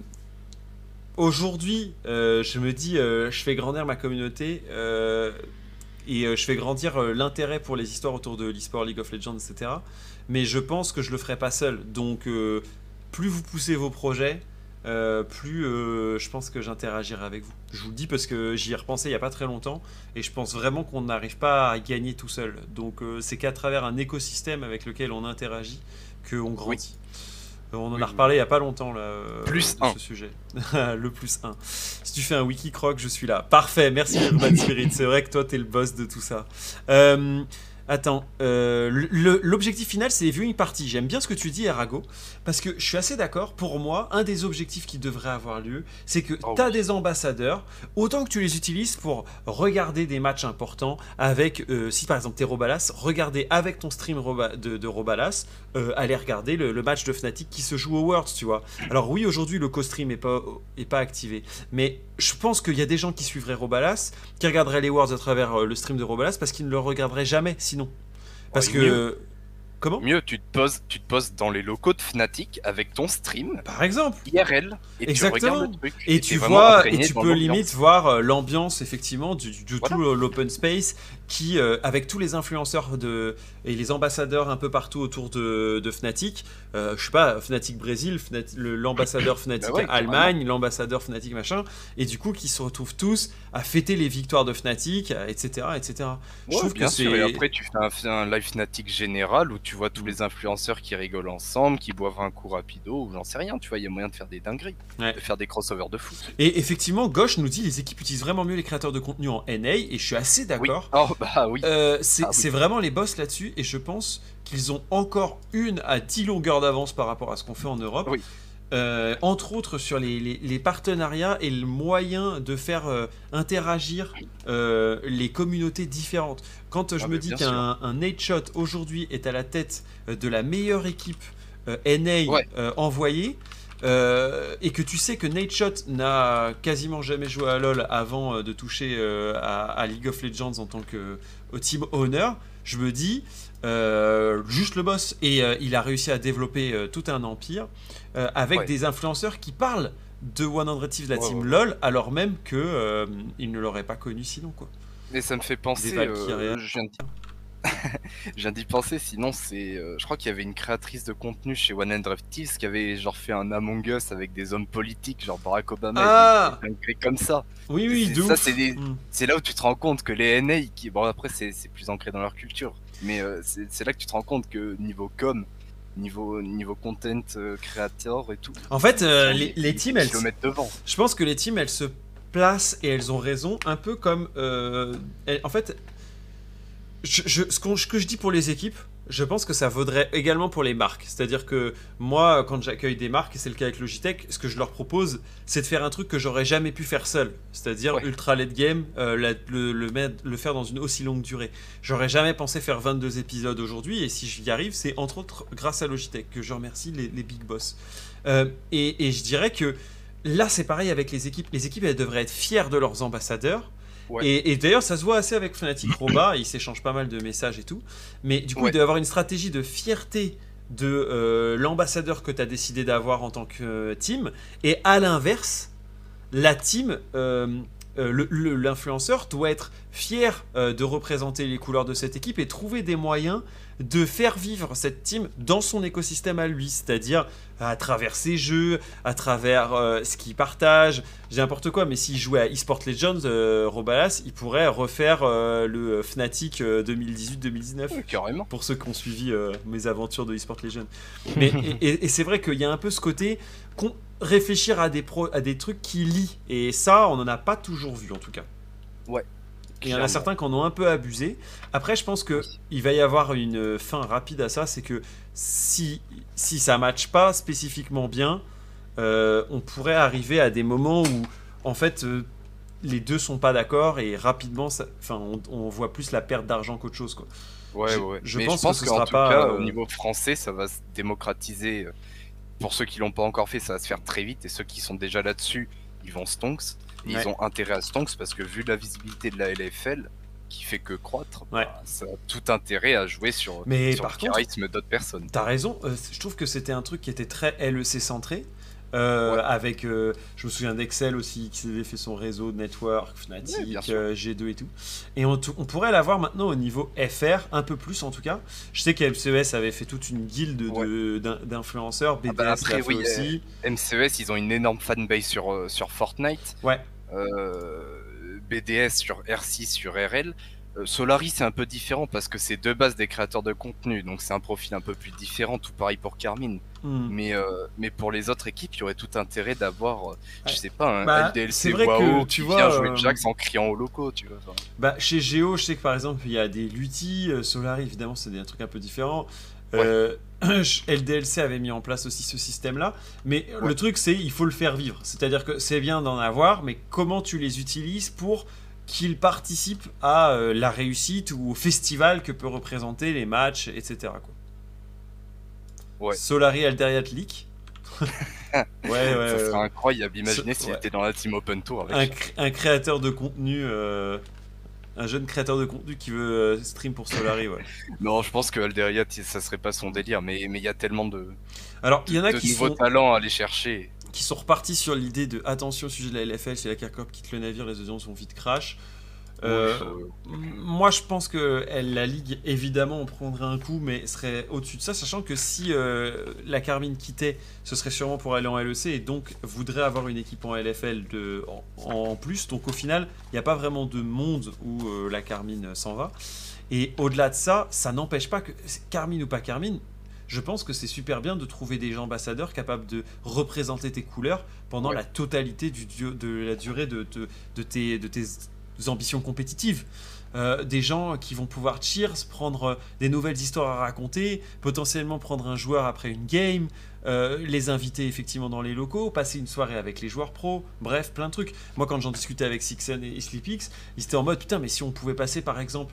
aujourd'hui, je me dis, je fais grandir ma communauté et je fais grandir l'intérêt pour les histoires autour de l'e-sport, League of Legends, etc. Mais je pense que je le ferai pas seul. Donc, euh, plus vous poussez vos projets, euh, plus euh, je pense que j'interagirai avec vous. Je vous le dis parce que j'y ai repensé il y a pas très longtemps et je pense vraiment qu'on n'arrive pas à gagner tout seul. Donc, euh, c'est qu'à travers un écosystème avec lequel on interagit qu'on grandit. On en Oui, a oui. reparlé il y a pas longtemps là, Plus de un. ce sujet. [laughs] le plus 1. Si tu fais un wiki croc, je suis là. Parfait, merci Urban Spirit. C'est vrai que toi, t'es le boss de tout ça. Attends, euh, l'objectif final, c'est les viewing parties. J'aime bien ce que tu dis, Arago, parce que je suis assez d'accord. Pour moi, un des objectifs qui devrait avoir lieu, c'est que Oh tu as oui. des ambassadeurs, autant que tu les utilises pour regarder des matchs importants avec, euh, si par exemple t'es Robalas, regarder avec ton stream Roba- de, de Robalas, euh, aller regarder le, le match de Fnatic qui se joue au Worlds, tu vois. Alors oui, aujourd'hui le co-stream est pas, est pas activé, mais je pense qu'il y a des gens qui suivraient Robalas, qui regarderaient les Worlds à travers euh, le stream de Robalas parce qu'ils ne le regarderaient jamais sinon. Parce Ouais, que... mieux. Comment Mieux, tu te poses, tu te poses dans les locaux de Fnatic avec ton stream Par exemple IRL et Exactement. tu regardes le truc. Et tu vois, et tu peux limite voir euh, l'ambiance effectivement du, du- de Voilà. tout l'open space qui, euh, avec tous les influenceurs de, et les ambassadeurs un peu partout autour de, de Fnatic, euh, je sais pas, Fnatic Brésil, Fnat- l'ambassadeur [coughs] Fnatic Bah ouais, Allemagne, l'ambassadeur Fnatic machin, et du coup qui se retrouvent tous à fêter les victoires de Fnatic, euh, etc. etc. je Ouais, trouve bien que sûr. Et après, tu fais un, live Fnatic général où tu vois tous les influenceurs qui rigolent ensemble, qui boivent un coup rapido, ou j'en sais rien. Tu vois, il y a moyen de faire des dingueries, Ouais. de faire des crossovers de foot. Et effectivement, Gauche nous dit les équipes utilisent vraiment mieux les créateurs de contenu en NA, et je suis assez d'accord. [laughs] bah oui. Euh, c'est Ah oui. c'est vraiment les boss là-dessus et je pense qu'ils ont encore une à 10 longueurs d'avance par rapport à ce qu'on fait en Europe. Oui. Euh, entre autres sur les, les- les partenariats et le moyen de faire euh, interagir euh, les communautés différentes. Quand je Ah, me dis qu'un un Nate Shot aujourd'hui est à la tête de la meilleure équipe NA Ouais. envoyée, euh, et que tu sais que Nate Shot n'a quasiment jamais joué à LoL avant euh, de toucher euh, à, à League of Legends en tant que au team owner, je me dis euh, juste le boss et il a réussi à développer tout un empire avec Ouais. des influenceurs qui parlent de 100 Thieves, la Ouais, team ouais. LoL, alors même que ils ne l'auraient pas connu sinon quoi. Et ça me fait penser. Je viens d'y- [laughs] je viens d'y penser, sinon c'est. euh, je crois qu'il y avait une créatrice de contenu chez One Hundred Thieves qui avait genre fait un Among Us avec des hommes politiques, genre Barack Obama, Ah et des dingueries comme ça. Oui oui, C'est- de ça, ouf. c'est des- Mm. C'est là où tu te rends compte que les NA, qui, bon après c'est c'est plus ancré dans leur culture, mais euh, c'est c'est là que tu te rends compte que niveau com, niveau, niveau content euh, creator et tout, En fait, euh, les, teams, elles, se devant. Je pense que les teams, elles se placent et elles ont raison, un peu comme. euh, elles- en fait, je, je- ce, que je dis pour les équipes, je pense que ça vaudrait également pour les marques. C'est-à-dire que moi, quand j'accueille des marques, et c'est le cas avec Logitech, ce que je leur propose, c'est de faire un truc que j'aurais jamais pu faire seul. C'est-à-dire Ouais. ultra late game, euh, la- le, le, mettre- le faire dans une aussi longue durée. J'aurais jamais pensé faire 22 épisodes aujourd'hui, et si j'y arrive, c'est entre autres grâce à Logitech que je remercie les, les big boss. Euh, et, et je dirais que là, c'est pareil avec les équipes. Les équipes, elles devraient être fières de leurs ambassadeurs. Ouais. Et, et d'ailleurs, ça se voit assez avec Fnatic Roba, [coughs] ils s'échangent pas mal de messages et tout. Mais du coup, Ouais. il doit y avoir une stratégie de fierté de euh, l'ambassadeur que tu as décidé d'avoir en tant que euh, team. Et à l'inverse, la team, euh, l'influenceur doit être fier euh, de représenter les couleurs de cette équipe et trouver des moyens de faire vivre cette team dans son écosystème à lui, c'est-à-dire à travers ses jeux, à travers euh, ce qu'il partage, j'ai n'importe quoi, mais s'il jouait à eSport Legends, euh, Robalas, il pourrait refaire euh, le Fnatic euh, 2018-2019 Ouais, carrément. pour ceux qui ont suivi euh, mes aventures de eSport Legends. [laughs] Mais, et et- et c'est vrai qu'il y a un peu ce côté qu'on- réfléchir à des, pro- à des trucs qui lient, et ça, on n'en a pas toujours vu en tout cas. Il y en a certains qui en ont un peu abusé. Après, je pense que il va y avoir une fin rapide à ça, c'est que si, si ça matche pas spécifiquement bien, euh, on pourrait arriver à des moments où, en fait, euh, les deux sont pas d'accord et rapidement, ça- enfin, on, on voit plus la perte d'argent qu'autre chose, quoi. Ouais, Je- ouais. je Mais pense je pense que ce qu'en sera tout pas, cas, euh, au niveau français, ça va se démocratiser. Pour ceux qui l'ont pas encore fait, ça va se faire très vite. Et ceux qui sont déjà là-dessus, ils vont stonks. Et Ouais. ils ont intérêt à stonks parce que vu la visibilité de la LFL, qui fait que croître, Ouais. bah, ça a tout intérêt à jouer sur, Mais sur par le contre- charisme d'autres personnes. T'as raison, euh, je trouve que c'était un truc qui était très LEC centré. Euh, Ouais. Avec, euh, je me souviens d'Excel aussi, qui avait fait son réseau Network, Fnatic, Ouais, euh, G2 et tout. Et on, pourrait l'avoir maintenant au niveau FR, un peu plus en tout cas. Je sais qu'MCES avait fait toute une guilde de- d'in- d'influenceurs, BDS bah après, l'a fait oui, aussi. MCES, ils ont une énorme fanbase sur, sur Fortnite. Ouais. BDS sur R6, sur RL. Euh, Solari, c'est un peu différent parce que c'est de base des créateurs de contenu, donc c'est un profil un peu plus différent. Tout pareil pour Carmine. Hmm. Mais, euh, mais pour les autres équipes, il y aurait tout intérêt d'avoir, euh, je Ouais. sais pas, un Bah, LDLC vrai que, WoW tu qui vois, vient jouer euh, Jax en criant au loco, tu vois. enfin. Bah, chez Géo, je sais que par exemple, il y a des Lutti, Solari, évidemment, c'est des trucs un peu différents. Euh, LDLC [clears throat] avait mis en place aussi ce système-là. Mais le Ouais. truc, c'est il faut le faire vivre. C'est-à-dire que c'est bien d'en avoir, mais comment tu les utilises pour qu'ils participent à euh, la réussite ou au festival que peut représenter les matchs, etc. Quoi. Ouais. Solari Alderiat League. [laughs] ouais, ouais, ça ouais. serait incroyable. Imaginez s'il ouais. était dans la team Open Tour avec. un, cré- un créateur de contenu, euh, un jeune créateur de contenu qui veut euh, stream pour Solari, ouais. [laughs] Non, je pense que Alderiat, ça serait pas son délire, mais mais il y a tellement de, Alors, il y en a de qui nouveaux sont, talents à aller chercher. qui sont repartis sur l'idée de attention au sujet de la LFL, si la Carcorp quitte le navire, les audiences vont vite crash. Euh, moi, je pense que elle, la ligue, évidemment, on prendrait un coup, mais serait au-dessus de ça, sachant que si euh, la Carmine quittait, ce serait sûrement pour aller en LEC et donc voudrait avoir une équipe en LFL de, en, en plus. Donc au final, il n'y a pas vraiment de monde où euh, la Carmine s'en va. Et au-delà de ça, ça n'empêche pas que Carmine ou pas Carmine, je pense que c'est super bien de trouver des ambassadeurs capables de représenter tes couleurs pendant Ouais. la totalité du- de la durée de, de- de tes, de tes ambitions compétitives. Euh, des gens qui vont pouvoir cheers, prendre euh, des nouvelles histoires à raconter, potentiellement prendre un joueur après une game, euh, les inviter effectivement dans les locaux, passer une soirée avec les joueurs pros, bref, plein de trucs. Moi, quand j'en discutais avec Sixen et Sleepix, ils étaient en mode putain, mais si on pouvait passer par exemple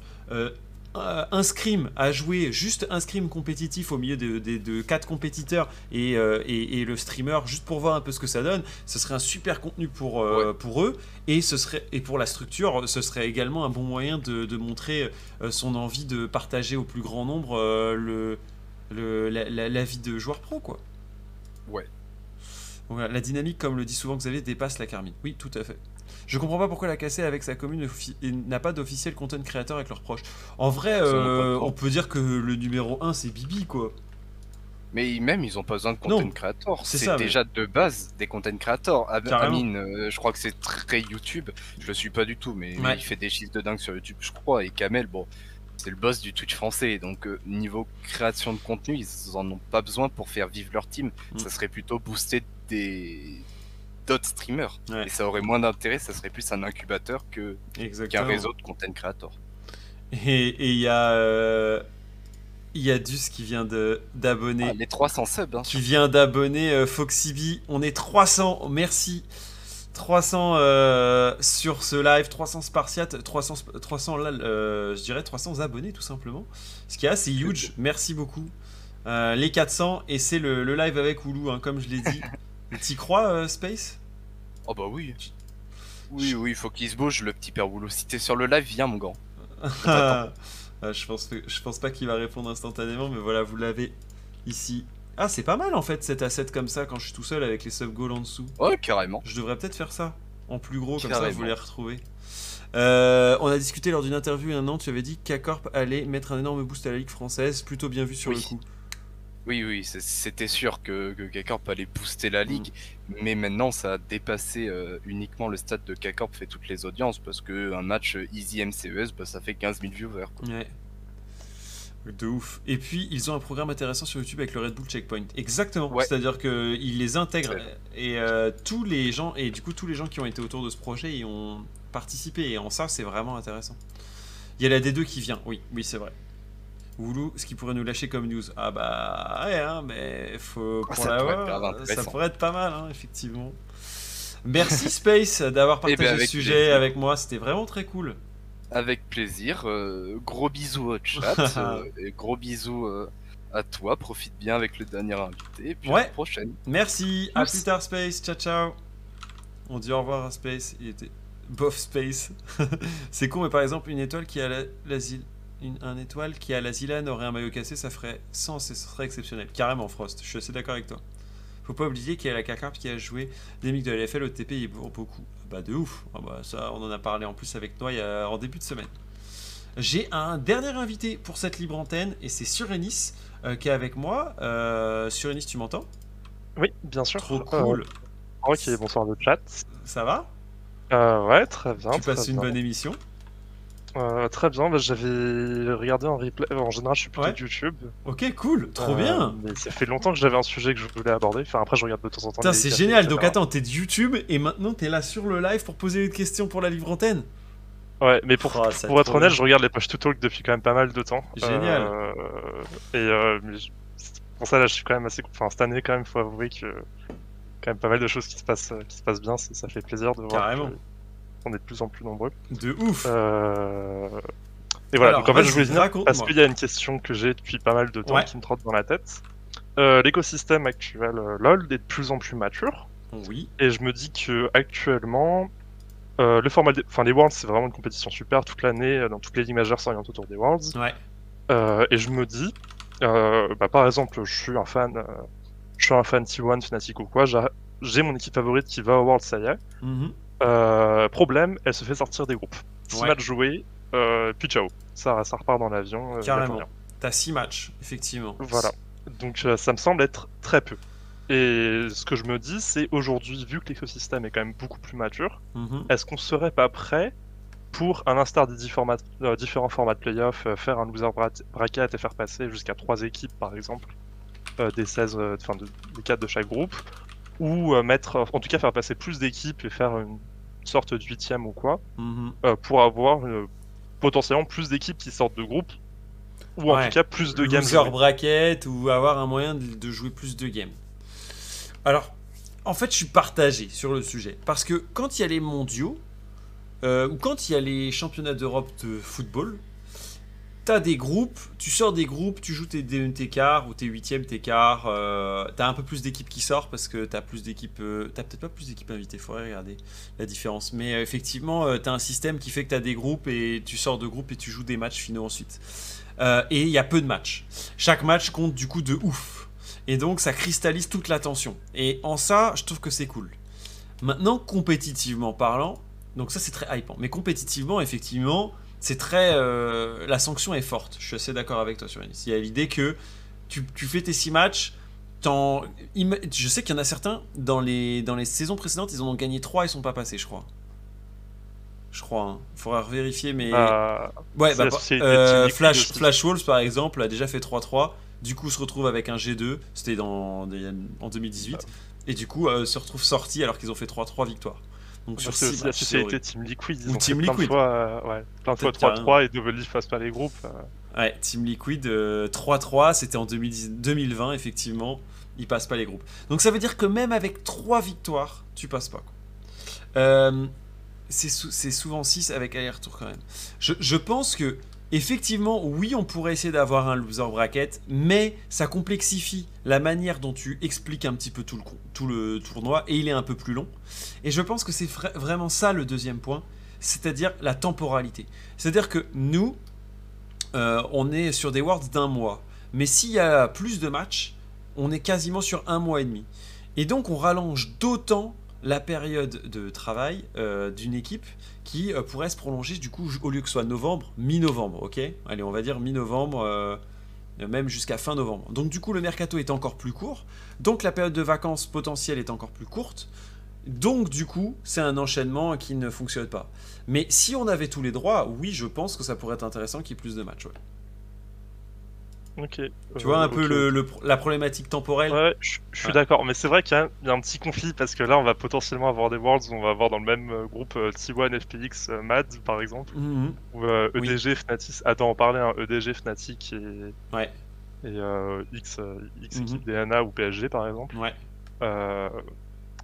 un scrim à jouer, juste un scrim compétitif au milieu de, de, de quatre compétiteurs et, euh, et, et le streamer, juste pour voir un peu ce que ça donne, ce serait un super contenu pour, euh, pour eux et, ce serait, et pour la structure, ce serait également un bon moyen de, de montrer euh, son envie de partager au plus grand nombre euh, le, le, la, la- la vie de joueur pro. Quoi. Ouais. La dynamique, comme le dit souvent Xavier, dépasse la Carmine. Oui, tout à fait. Je comprends pas pourquoi la cassée avec sa commune n'a pas d'officiel content créateur avec leurs proches. En vrai, euh, on peut dire que le numéro 1 c'est Bibi quoi. Mais même, ils ont pas besoin de Non, content creator. c'est mais- déjà de base des content creators. Amine, euh, je crois que c'est très YouTube. Je le suis pas du tout, mais, mais Ouais. il fait des chiffres de dingue sur YouTube, je crois. Et Kamel, bon, c'est le boss du Twitch français. Donc, euh, niveau création de contenu, ils en ont pas besoin pour faire vivre leur team. Mm. Ça serait plutôt booster des d'autres streamers. Ouais. Et ça aurait moins d'intérêt, ça serait plus un incubateur que qu'un réseau de content creators. Et il y a euh, il y a Dus qui vient de d'abonner Ah, les 300 subs, hein, qui vient d'abonner euh. On est 300, merci. 300 euh, sur ce live, 300 spartiates, 300, sp- 300 là, euh, je dirais 300 abonnés tout simplement. Ce qui est assez huge, merci beaucoup. Euh, les 400, et c'est le, le live avec Oulou, hein, comme je l'ai dit. [laughs] T'y crois, euh, Space? Oh bah oui. Oui, oui, il faut qu'il se bouge, le petit père Boulot. Si t'es sur le live, viens, mon grand. [laughs] Ah, je, pense, que- je pense pas qu'il va répondre instantanément, mais voilà, vous l'avez ici. Ah, c'est pas mal en fait cet asset comme ça quand je suis tout seul avec les sub-goals en dessous. Ouais, carrément. Je devrais peut-être faire ça en plus gros, comme ça Carrément. vous les retrouvez. Euh, on a discuté lors d'une interview il y a un an, tu avais dit qu'Acorp allait mettre un énorme boost à la Ligue française, plutôt bien vu sur Oui. le coup. Oui, oui, c'était sûr que, que K-Corp allait booster la ligue, Mm. mais maintenant ça a dépassé euh, uniquement le stade de K-Corp fait toutes les audiences parce que un match euh, Easy MCES, bah, ça fait 15 000 viewers. quoi. Ouais. De ouf. Et puis, ils ont un programme intéressant sur YouTube avec le Red Bull Checkpoint. Exactement. Ouais. C'est-à-dire qu'ils les intègrent. Et euh, tous les gens, et du coup, tous les gens qui ont été autour de ce projet y ont participé. Et en ça, c'est vraiment intéressant. Il y a la D2 qui vient. Oui, oui, c'est vrai. Woulou, ce qui pourrait nous lâcher comme news. Ah bah, ouais, hein, mais faut Ah, pour ça pourrait Ça pourrait être pas mal, hein, effectivement. Merci [laughs] Space d'avoir Eh ben, partagé avec ce sujet plaisir. avec moi. C'était vraiment très cool. Avec plaisir. euh, gros bisous au [laughs] chat. euh, et gros bisous euh, à toi. Profite bien avec le dernier invité. Et puis à Ouais. la prochaine. Merci, à plus tard Space, ciao ciao. On dit au revoir à Space, il était bof Space. [laughs] c'est con, mais par exemple, une étoile qui a la, l'asile, une, un étoile qui a la Zilane aurait un maillot cassé, ça ferait sens et ce serait exceptionnel. Carrément, Frost, je suis assez d'accord avec toi. Faut pas oublier qu'il y a la CACARP qui a joué des mecs de la LFL, OTP et pour beaucoup. Bah de ouf. Ah bah, ça, on en a parlé en plus avec toi il y a- en début de semaine. J'ai un dernier invité pour cette libre antenne et c'est Surenis euh, qui est avec moi. Euh, Surenis, tu m'entends? Oui, bien sûr. Trop Euh, cool. ok, bonsoir le chat. Ça va? Euh, ouais, très bien. Tu très passes une bien. bonne émission Euh, très bien, bah, j'avais regardé en replay. En général, je suis plutôt Ouais. de YouTube. Ok, cool, trop Euh, bien. Mais ça fait longtemps que j'avais un sujet que je voulais aborder. Enfin, après, je regarde de temps en temps. Putain, c'est génial. etc. Donc attends, t'es de YouTube et maintenant t'es là sur le live pour poser des questions pour la libre antenne. Ouais, mais pour, Oh, ça pour être honnête, bien. je regarde les pages to talk depuis quand même pas mal de temps. Génial. Euh, et euh, pour ça, là, je suis quand même assez. Enfin, cette année, quand même, faut avouer que quand même pas mal de choses qui se passent, qui se passent bien. Ça, ça fait plaisir de voir Carrément. que- qu'on est de plus en plus nombreux. De ouf. Euh, Et voilà, Alors, donc en fait, je voulais raconte-moi. parce qu'il y a une question que j'ai depuis pas mal de temps Ouais. qui me trotte dans la tête. Euh, L'écosystème actuel euh, LoL est de plus en plus mature Oui. et je me dis que actuellement, euh, le format, enfin les Worlds, c'est vraiment une compétition super toute l'année, dans toutes les ligues majeures s'orientent autour des Worlds. Ouais. Euh, et je me dis, bah, par exemple, je suis un fan, je suis un fan T1, Fnatic ou quoi, j'ai- mon équipe favorite qui va au Worlds, ça y est. Mhm. Euh, problème, elle se fait sortir des groupes. 6 Ouais. matchs joués, euh, puis ciao. Ça, ça repart dans l'avion. euh, Carrément. T'as 6 matchs, effectivement. Voilà. Donc ça me semble être très peu. Et ce que je me dis, c'est aujourd'hui, vu que l'écosystème est quand même beaucoup plus mature, Mhm. est-ce qu'on serait pas prêt pour, à l'instar des euh, différents formats de playoff, euh, faire un loser bra- bracket et faire passer jusqu'à trois équipes, par exemple, euh, des 16, euh, enfin de, des 4 de chaque groupe, ou euh, mettre, en tout cas faire passer plus d'équipes et faire une sorte de huitième ou quoi, Mhm. euh, pour avoir euh, potentiellement plus d'équipes qui sortent de groupe, ou en tout cas plus de games. Loser bracket ou avoir un moyen de, de jouer plus de games. Alors, en fait, je suis partagé sur le sujet. Parce que quand il y a les mondiaux, euh, ou quand il y a les championnats d'Europe de football, t'as des groupes, tu sors des groupes, tu joues tes, tes, quarts ou tes huitièmes, tes quarts, euh, t'as un peu plus d'équipes qui sortent parce que t'as plus d'équipes, euh, t'as peut-être pas plus d'équipes invitées, faudrait regarder la différence. Mais euh, effectivement, euh, t'as un système qui fait que t'as des groupes et tu sors de groupes et tu joues des matchs finaux ensuite. Et il y a peu de matchs. Chaque match compte du coup de ouf. Et donc ça cristallise toute l'attention. Et en ça, je trouve que c'est cool. Maintenant, compétitivement parlant, donc ça c'est très hypant. Mais compétitivement, effectivement, c'est très. euh, la sanction est forte. Je suis assez d'accord avec toi sur Yanis. Il y a l'idée que tu, tu fais tes six matchs. t'en- ima- Je sais qu'il y en a certains dans les, dans les saisons précédentes, ils en ont gagné 3 et ils sont pas passés, je crois. Je crois. hein. Il faudra vérifier, mais. Bah, Ouais, bah, société euh, Team Liquid Flash, aussi. Flash Wolves par exemple a déjà fait 3-3, du coup se retrouve avec un G2, c'était en 2018, et du coup euh, se retrouve sorti alors qu'ils ont fait 3-3 victoires. Donc sur 6 aussi la horrible. Team Liquid, ils Ou ont Team fait plein Liquid. de fois, euh, ouais, plein de fois Peut-être 3-3 et Double Leaf passe pas les groupes. euh. Ouais, Team Liquid euh, 3-3, c'était en 2010 2020 effectivement, ils passent pas les groupes. Donc ça veut dire que même avec 3 victoires, tu passes pas. Euh, c'est sou- c'est souvent 6 avec aller-retour quand même. Je, je pense que effectivement, oui, on pourrait essayer d'avoir un loser bracket, mais ça complexifie la manière dont tu expliques un petit peu tout le, tournoi et il est un peu plus long. Et je pense que c'est vra- vraiment ça le deuxième point, c'est-à-dire la temporalité. C'est-à-dire que nous, euh, on est sur des Worlds d'un mois. Mais s'il y a plus de matchs, on est quasiment sur un mois et demi. Et donc on rallonge d'autant la période de travail euh, d'une équipe qui euh, pourrait se prolonger du coup au lieu que ce soit novembre, mi-novembre, ok? Allez, on va dire mi-novembre, euh, même jusqu'à fin novembre. Donc du coup le mercato est encore plus court, donc la période de vacances potentielle est encore plus courte. Donc du coup c'est un enchaînement qui ne fonctionne pas. Mais si on avait tous les droits, oui, je pense que ça pourrait être intéressant qu'il y ait plus de matchs. ouais. Ok. Tu vois un Euh, peu ok. le- le- la problématique temporelle Ouais, je je suis Ouais. d'accord, mais c'est vrai qu'il y, a il y a un petit conflit parce que là, on va potentiellement avoir des Worlds où on va avoir dans le même euh, groupe euh, T1, FPX, MAD par exemple, Mhm. ou euh, Oui. EDG, Fnatic. Attends, on parlait, hein, EDG, Fnatic et, Ouais, et euh, X, X Mhm. équipe DNA ou PSG par exemple. ouais. Euh,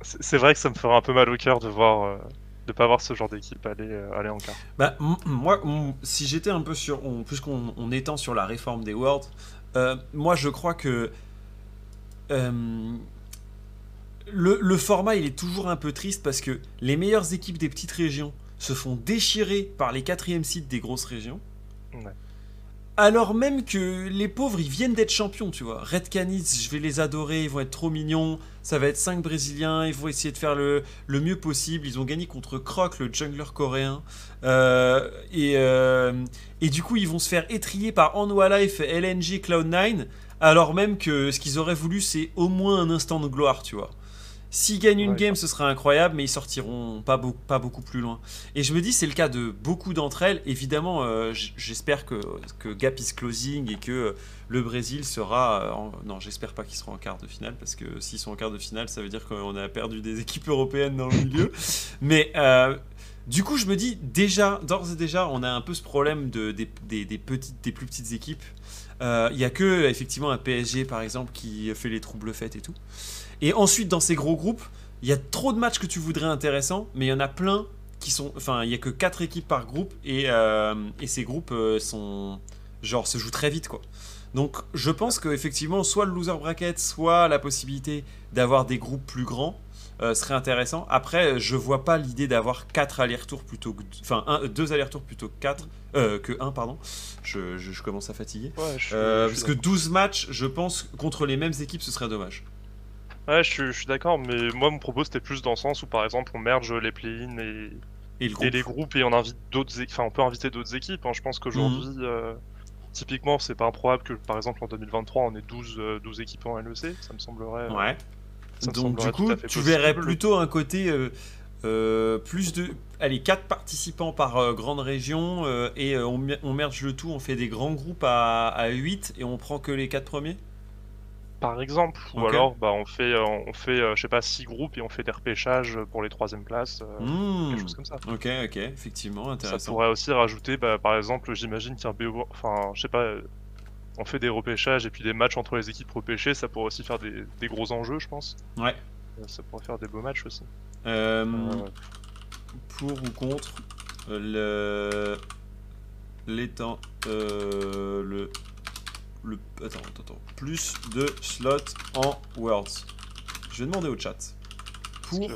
c'est vrai que ça me ferait un peu mal au cœur de voir, de pas voir ce genre d'équipe aller, euh, aller en quart. Bah, moi, si j'étais un peu sur. on- Puisqu'on on étend sur la réforme des Worlds, euh, moi je crois que. euh, le, le format il est toujours un peu triste parce que les meilleures équipes des petites régions se font déchirer par les quatrièmes sites des grosses régions. Ouais. Alors même que les pauvres, ils viennent d'être champions, tu vois. Red Canis, je vais les adorer, ils vont être trop mignons. Ça va être 5 Brésiliens, ils vont essayer de faire le, le mieux possible. Ils ont gagné contre Croc, le jungler coréen. Euh, et, euh, et du coup, ils vont se faire étrier par Anwar Life, LNG, Cloud9. Alors même que ce qu'ils auraient voulu, c'est au moins un instant de gloire, tu vois. S'ils gagnent une Ouais. game, ce sera incroyable, mais ils sortiront pas, beau- pas beaucoup plus loin. Et je me dis, c'est le cas de beaucoup d'entre elles. Évidemment, euh, j'espère que, que Gap is closing et que euh, le Brésil sera. euh, en- Non, j'espère pas qu'ils seront en quart de finale, parce que s'ils sont en quart de finale, ça veut dire qu'on a perdu des équipes européennes dans le milieu. [laughs] mais euh, du coup, je me dis, déjà, d'ores et déjà, on a un peu ce problème de, des, des- des petites, des plus petites équipes. Euh, Il y a que, effectivement, un PSG, par exemple, qui fait les troubles fêtes et tout. Et ensuite, dans ces gros groupes, il y a trop de matchs que tu voudrais intéressants, mais il y en a plein qui sont. Enfin, il y a que 4 équipes par groupe et, euh, et ces groupes euh, sont. Genre, se jouent très vite, quoi. Donc, je pense qu'effectivement, soit le loser bracket, soit la possibilité d'avoir des groupes plus grands euh, serait intéressant. Après, je vois pas l'idée d'avoir 4 allers-retours plutôt que. Enfin, 2 allers-retours plutôt que 4. Que 1, pardon. Je, je- je commence à fatiguer. Ouais, je parce que 12 matchs, je pense, contre les mêmes équipes, ce serait dommage. Ouais, je suis, je suis d'accord, mais moi mon propos c'était plus dans le sens où par exemple on merge les play-in et, Et le et groupe. les groupes et on invite d'autres, enfin on peut inviter d'autres équipes. hein. Je pense qu'aujourd'hui, Mhm. euh, typiquement, c'est pas improbable que par exemple en 2023 on ait 12, euh, 12 équipes en LEC. Ça me semblerait. euh, Ouais. ça me Donc du coup, tu possible. verrais plutôt un côté euh, euh, plus de, allez, 4 participants par euh, grande région euh, et euh, on, on merge le tout, on fait des grands groupes à, à 8 et on prend que les 4 premiers? Par exemple, ou alors bah on fait, euh, on fait, euh, je sais pas, 6 groupes et on fait des repêchages pour les troisième places, euh, Hmm. quelque chose comme ça. Ok, ok, effectivement, Ça intéressant. pourrait aussi rajouter, bah, par exemple, j'imagine qu'un BO, enfin, je sais pas, on fait des repêchages et puis des matchs entre les équipes repêchées, ça pourrait aussi faire des, des gros enjeux, je pense. Ouais. Ça pourrait faire des beaux matchs aussi. Euh, Pour ou contre le l'étang euh, le le attends attends attends plus de slots en worlds. Je vais demander au chat pour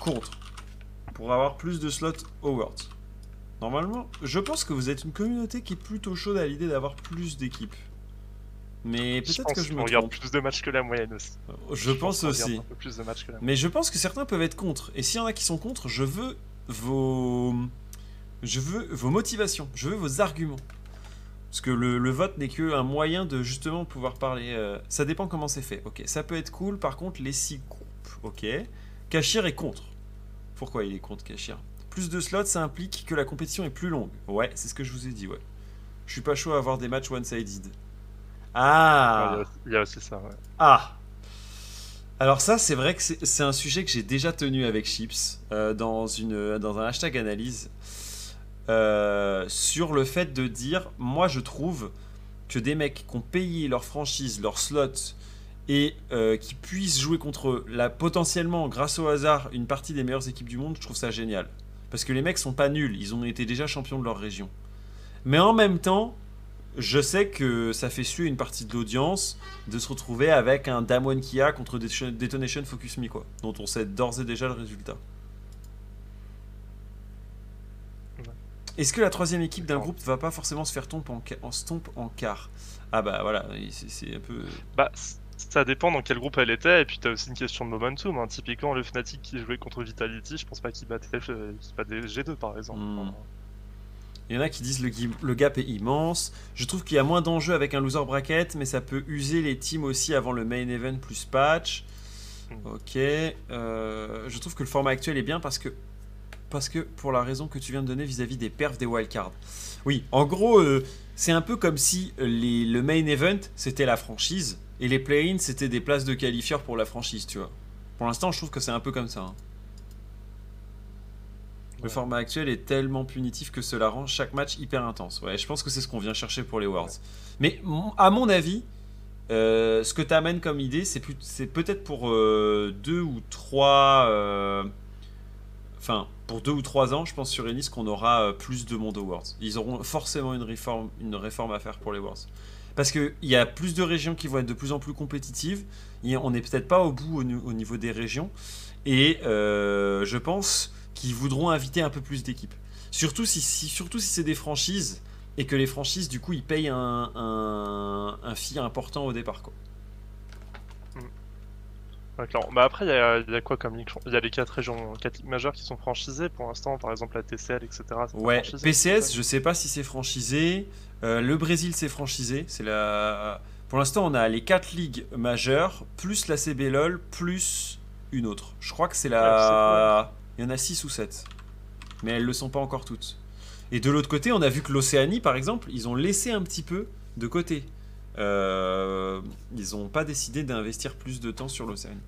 contre pour avoir plus de slots au Worlds. Normalement, je pense que vous êtes une communauté qui est plutôt chaude à l'idée d'avoir plus d'équipes. Mais peut-être que je qu'on me regarde plus de matchs que la moyenne aussi. Je pense aussi. Un peu plus de matchs que la moyenne. Mais je pense que certains peuvent être contre. Et s'il y en a qui sont contre, je veux vos, je veux vos motivations, je veux vos arguments. Parce que le, le vote n'est qu'un moyen de justement pouvoir parler. euh, ça dépend comment c'est fait. Ok, ça peut être cool. Par contre, les six groupes. Ok. Cachir est contre. Pourquoi il est contre Cachir Plus de slots, ça implique que la compétition est plus longue. Ouais, c'est ce que je vous ai dit. Ouais. Je suis pas chaud à avoir des matchs one-sided. Ah. Ouais, il y a aussi- ça, ouais. Ah Alors ça, c'est vrai que c'est c'est un sujet que j'ai déjà tenu avec Chips euh, dans, une, dans un hashtag analyse euh, sur le fait de dire, moi je trouve que des mecs qui ont payé leur franchise, leur slot et euh, qui puissent jouer contre la potentiellement, grâce au hasard, une partie des meilleures équipes du monde, je trouve ça génial. Parce que les mecs sont pas nuls, ils ont été déjà champions de leur région. Mais en même temps, je sais que ça fait suer une partie de l'audience de se retrouver avec un Damwon Kia contre Detonation Focus Me, quoi, dont on sait d'ores et déjà le résultat. Ouais. Est-ce que la troisième équipe d'un groupe va pas forcément se faire tomber en, en stomp en quart? Ah bah voilà, c'est- un peu... Bah, c- ça dépend dans quel groupe elle était, et puis t'as aussi une question de momentum. Hein. Typiquement, le Fnatic qui jouait contre Vitality, je pense pas qu'il battait, euh, qu'il battait G2 par exemple. Hmm. Enfin, Il y en a qui disent le, le gap est immense. Je trouve qu'il y a moins d'enjeux avec un loser bracket, mais ça peut user les teams aussi avant le main event plus patch. Mm. Ok. euh, je trouve que le format actuel est bien parce que, parce que pour la raison que tu viens de donner vis-à-vis des perfs des wildcards. Oui, en gros, euh, c'est un peu comme si les, le main event c'était la franchise et les play-ins c'était des places de qualifieurs pour la franchise, tu vois. Pour l'instant, je trouve que c'est un peu comme ça. hein. Le Ouais. format actuel est tellement punitif que cela rend chaque match hyper intense. Ouais, je pense que c'est ce qu'on vient chercher pour les Worlds. Mais à mon avis, euh, ce que tu amènes comme idée, c'est peut-être pour euh, deux ou trois. euh, Enfin, pour deux ou trois ans, je pense sur Ennis qu'on aura euh, plus de monde aux Worlds. Ils auront forcément une réforme, une réforme à faire pour les Worlds. Parce qu'il y a plus de régions qui vont être de plus en plus compétitives. On n'est peut-être pas au bout au, niveau des régions. Et euh, je pense qu'ils voudront inviter un peu plus d'équipes. Surtout si, surtout si c'est des franchises et que les franchises, du coup, ils payent un, un, fee important au départ. Ouais. Bah après, il y a, il y a quoi comme ligue Il y a les quatre régions, quatre ligues majeures qui sont franchisées pour l'instant, par exemple la TCL, etc. Ouais, PCS, je sais pas si c'est franchisé. Euh, le Brésil, c'est franchisé. C'est la. Pour l'instant, on a les quatre ligues majeures, plus la CBLOL, plus une autre. Je crois que c'est la. Il y en a 6 ou 7. Mais elles le sont pas encore toutes. Et de l'autre côté, on a vu que l'Océanie, par exemple, ils ont laissé un petit peu de côté. Euh, ils n'ont pas décidé d'investir plus de temps sur l'Océanie.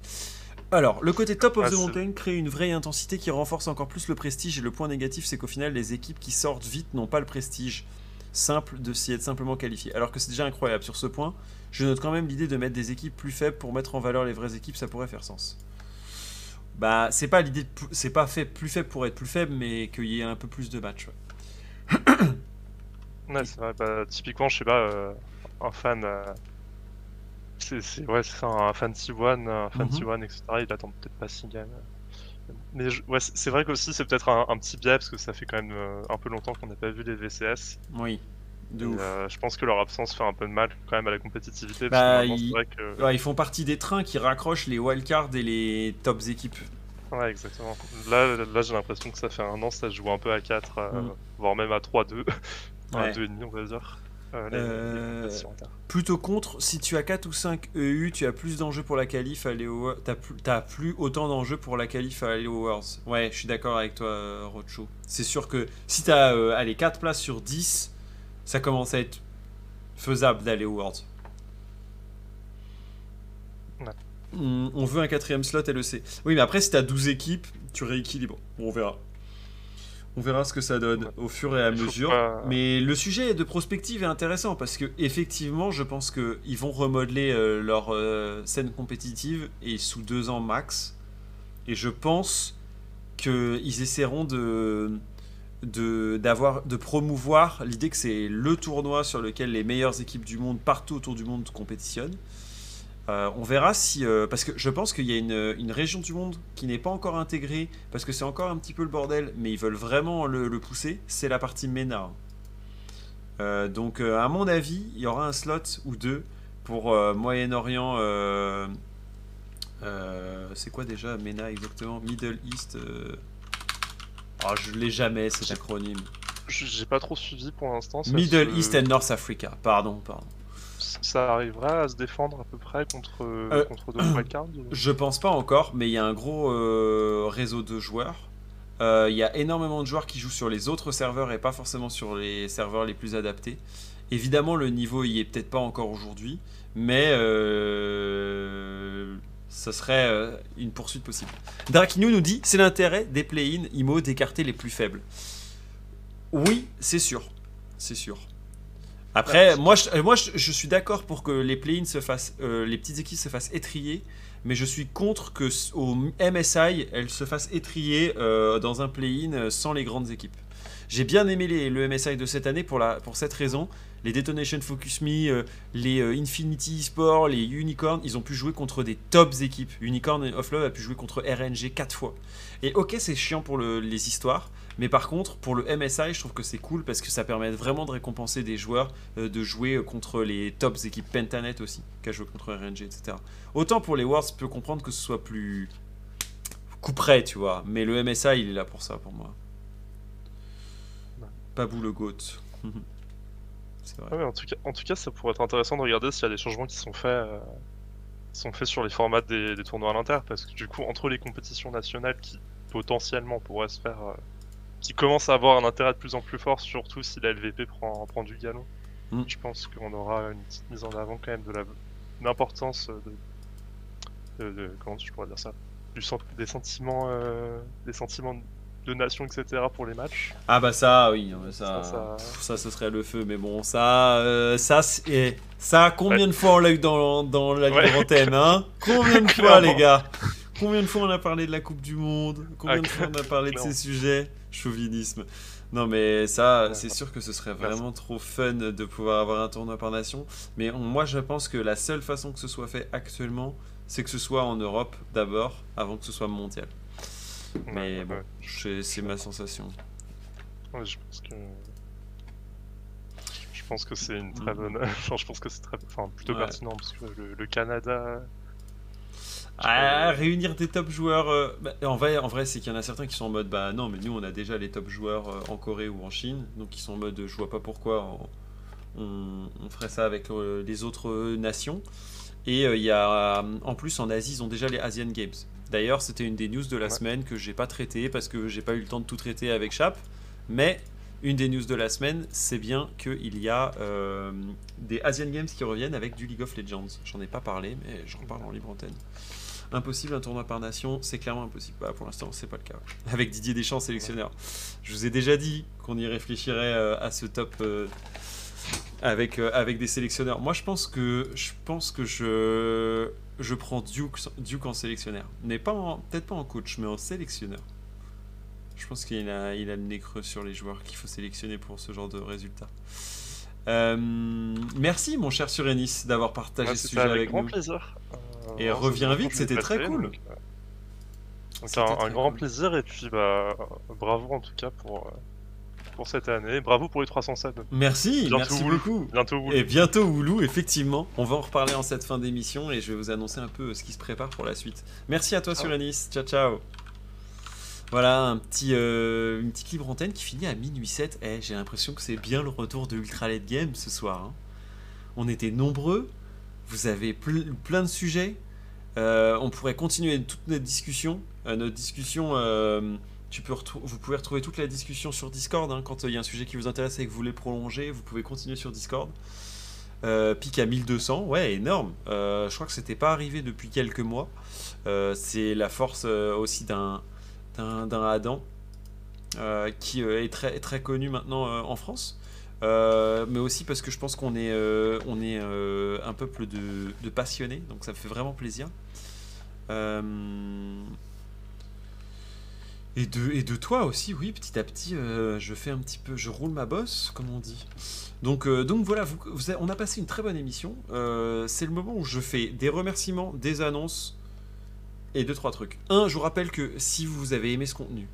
Alors, le côté top of Ah, the mountain crée une vraie intensité qui renforce encore plus le prestige. Et le point négatif, c'est qu'au final, les équipes qui sortent vite n'ont pas le prestige simple de s'y être simplement qualifiées. Alors que c'est déjà incroyable sur ce point. Je note quand même l'idée de mettre des équipes plus faibles pour mettre en valeur les vraies équipes, ça pourrait faire sens. Bah, c'est pas l'idée, c'est pas fait plus faible pour être plus faible, mais qu'il y ait un peu plus de matchs. ouais. Ouais, c'est vrai. Bah, typiquement, je sais pas, euh, un fan. euh, c'est c'est- ouais, c'est ça, un fan T1, un fan Mhm. T1, etc. Il attend peut-être pas s'il gagne. Mais je- ouais, c'est vrai qu'aussi, c'est peut-être un, un petit biais parce que ça fait quand même euh, un peu longtemps qu'on n'a pas vu les VCS. Oui, de Et, ouf. euh, je pense que leur absence fait un peu de mal quand même à la compétitivité. Bah, vrai que. Ouais, ils font partie des trains qui raccrochent les wildcards et les tops équipes. Ouais, exactement. Là, là j'ai l'impression que ça fait un an, ça joue un peu à 4, euh, Mm. voire même à 3-2. à [laughs] Ouais. 2,5, on va dire. Euh, les- Euh, les. Plutôt contre, si tu as 4 ou 5 EU, tu as plus d'enjeux pour la qualif à aller au T'as plus, plus autant d'enjeux pour la qualif à aller aux Worlds. Ouais, je suis d'accord avec toi, euh, Rocho. C'est sûr que si tu as euh, allez, 4 places sur 10, ça commence à être faisable d'aller aux Worlds. Ouais. On, on veut un quatrième slot LEC. Oui, mais après, si tu as 12 équipes, tu rééquilibres. Bon, on verra. On verra ce que ça donne Ouais. au fur et à mesure. pas- Mais le sujet de prospective est intéressant parce que effectivement, je pense qu'ils vont remodeler euh, leur euh, scène compétitive et sous deux ans max. Et je pense qu'ils essaieront de de promouvoir l'idée que c'est le tournoi sur lequel les meilleures équipes du monde partout autour du monde compétitionnent. Euh, on verra si euh, parce que je pense qu'il y a une, une région du monde qui n'est pas encore intégrée parce que c'est encore un petit peu le bordel, mais ils veulent vraiment le, le pousser. C'est la partie MENA. Euh, donc, à mon avis, il y aura un slot ou deux pour Moyen-Orient. c'est quoi déjà MENA exactement? Middle East. ah, je l'ai jamais cet acronyme. J'ai pas trop suivi pour l'instant. Middle East and North Africa. Pardon, pardon. Ça arrivera à se défendre à peu près contre, Euh, contre d'autres [clears throat] wildcards Je pense pas encore, mais il y a un gros euh, réseau de joueurs. Euh, Il y a énormément de joueurs qui jouent sur les autres serveurs et pas forcément sur les serveurs les plus adaptés. Évidemment, le niveau y est peut-être pas encore aujourd'hui, mais euh, ça serait euh, une poursuite possible. Drakinou nous dit c'est l'intérêt des play-in IMO d'écarter les plus faibles. Oui, c'est sûr, c'est sûr. Après, moi, je, euh, moi, je, je suis d'accord pour que les play-in se fassent, euh, les petites équipes se fassent étrier, mais je suis contre que au MSI, elles se fassent étrier euh, dans un play-in sans les grandes équipes. J'ai bien aimé les- le MSI de cette année pour, la, pour cette raison. Les Detonation Focus Me, euh, les Infinity Sport, les Unicorn, ils ont pu jouer contre des tops équipes. Unicorn et Offlove a pu jouer contre RNG 4 fois. Et ok, c'est chiant pour le- les histoires, mais par contre, pour le MSI, je trouve que c'est cool parce que ça permet vraiment de récompenser des joueurs euh, de jouer contre les tops équipes Pentanet aussi, qui a joué contre RNG, etc. Autant pour les Worlds, je peux comprendre que ce soit plus coup près, tu vois, mais le MSI, il est là pour ça, pour moi. Ouais. Babou le GOAT. [laughs] c'est vrai. Ouais, en, tout cas, en tout cas, ça pourrait être intéressant de regarder s'il y a des changements qui sont faits, euh, sont faits sur les formats des, des tournois à l'inter, parce que du coup, entre les compétitions nationales qui potentiellement pourraient se faire, euh, qui commencent à avoir un intérêt de plus en plus fort, surtout si la LVP prend, prend du galon, Mm. je pense qu'on aura une petite mise en avant quand même de la l'importance de, de, de- comment je pourrais dire ça, du des sentiments, euh, des sentiments de nation, etc. pour les matchs. Ah bah ça, oui, mais ça, Ça, ça- pff, ça, ce serait le feu, mais bon, ça, euh, ça, c'est- eh, ça, combien de fois on l'a eu dans, dans la Ouais. libre antenne, hein? Combien de [laughs] fois, les gars? Combien de fois on a parlé de la Coupe du Monde? Combien Ah, de fois on a parlé de ces sujets? [laughs] Chauvinisme. Non, mais ça, c'est sûr que ce serait vraiment trop fun de pouvoir avoir un tournoi par nation. Mais on- moi, je pense que la seule façon que ce soit fait actuellement, c'est que ce soit en Europe d'abord, avant que ce soit mondial. Mais Ouais, bon, ouais. c'est ma sensation. Ouais, je pense que. Je pense que c'est une très Mm. bonne. [laughs] Je pense que c'est très, enfin, plutôt pertinent parce que le, le Canada. Ah, réunir des top joueurs. euh, bah, en vrai, en vrai c'est qu'il y en a certains qui sont en mode bah non, mais nous on a déjà les top joueurs euh, en Corée ou en Chine, donc ils sont en mode je vois pas pourquoi on, ferait ça avec euh, les autres nations. Et il y a en plus en Asie ils ont déjà les Asian Games. D'ailleurs, c'était une des news de la Ouais. semaine que j'ai pas traité parce que j'ai pas eu le temps de tout traiter avec Chap, mais une des news de la semaine, c'est bien qu'il y a euh, des Asian Games qui reviennent avec du League of Legends. J'en ai pas parlé, mais j'en parle en libre antenne. Impossible un tournoi par nation, c'est clairement impossible. Bah, pour l'instant, c'est pas le cas. Avec Didier Deschamps, sélectionneur. Je vous ai déjà dit qu'on y réfléchirait euh, à ce top euh, avec, euh, avec des sélectionneurs. Moi, je pense que je pense que je je prends Duke, Duke en sélectionneur, mais pas en- peut-être pas en coach, mais en sélectionneur. Je pense qu'il a, il a le nez creux sur les joueurs qu'il faut sélectionner pour ce genre de résultat. Euh, merci, mon cher Surenis, d'avoir partagé Ouais, ce sujet avec, avec grand nous. plaisir. Euh, Et reviens c'est vite, c'était très cool. Donc, euh, donc C'était un, grand cool. plaisir et puis bah bravo en tout cas pour euh, pour cette année. Bravo pour les 307. Merci, Bientôt merci Woulou. beaucoup. Bientôt. Et bientôt Oulou, effectivement. On va en reparler en cette fin d'émission et je vais vous annoncer un peu ce qui se prépare pour la suite. Merci à toi. Surenis. Ciao, ciao. Voilà, un petit, euh, une petite libre antenne qui finit à minuit 7. Eh, J'ai l'impression que c'est bien le retour de Ultra Late Game ce soir. hein. On était nombreux. Vous avez ple- plein de sujets. Euh, on pourrait continuer toute notre discussion. Euh, notre discussion, euh, tu peux vous pouvez retrouver toute la discussion sur Discord. hein. quand il y a un sujet qui vous intéresse et que vous voulez prolonger, vous pouvez continuer sur Discord. Pic à 1200, ouais, énorme. Je crois que c'était pas arrivé depuis quelques mois. C'est la force aussi d'un Adam qui est très très connu maintenant en France. Euh, mais aussi parce que je pense qu'on est, euh, on est euh, un peuple de, passionnés, donc ça me fait vraiment plaisir. Et, de, et de toi aussi, oui, petit à petit, je fais un petit peu, je roule ma bosse, comme on dit. Donc, donc voilà, on a passé une très bonne émission. C'est le moment où je fais des remerciements, des annonces et deux trois trucs. Un, je vous rappelle que si vous avez aimé ce contenu,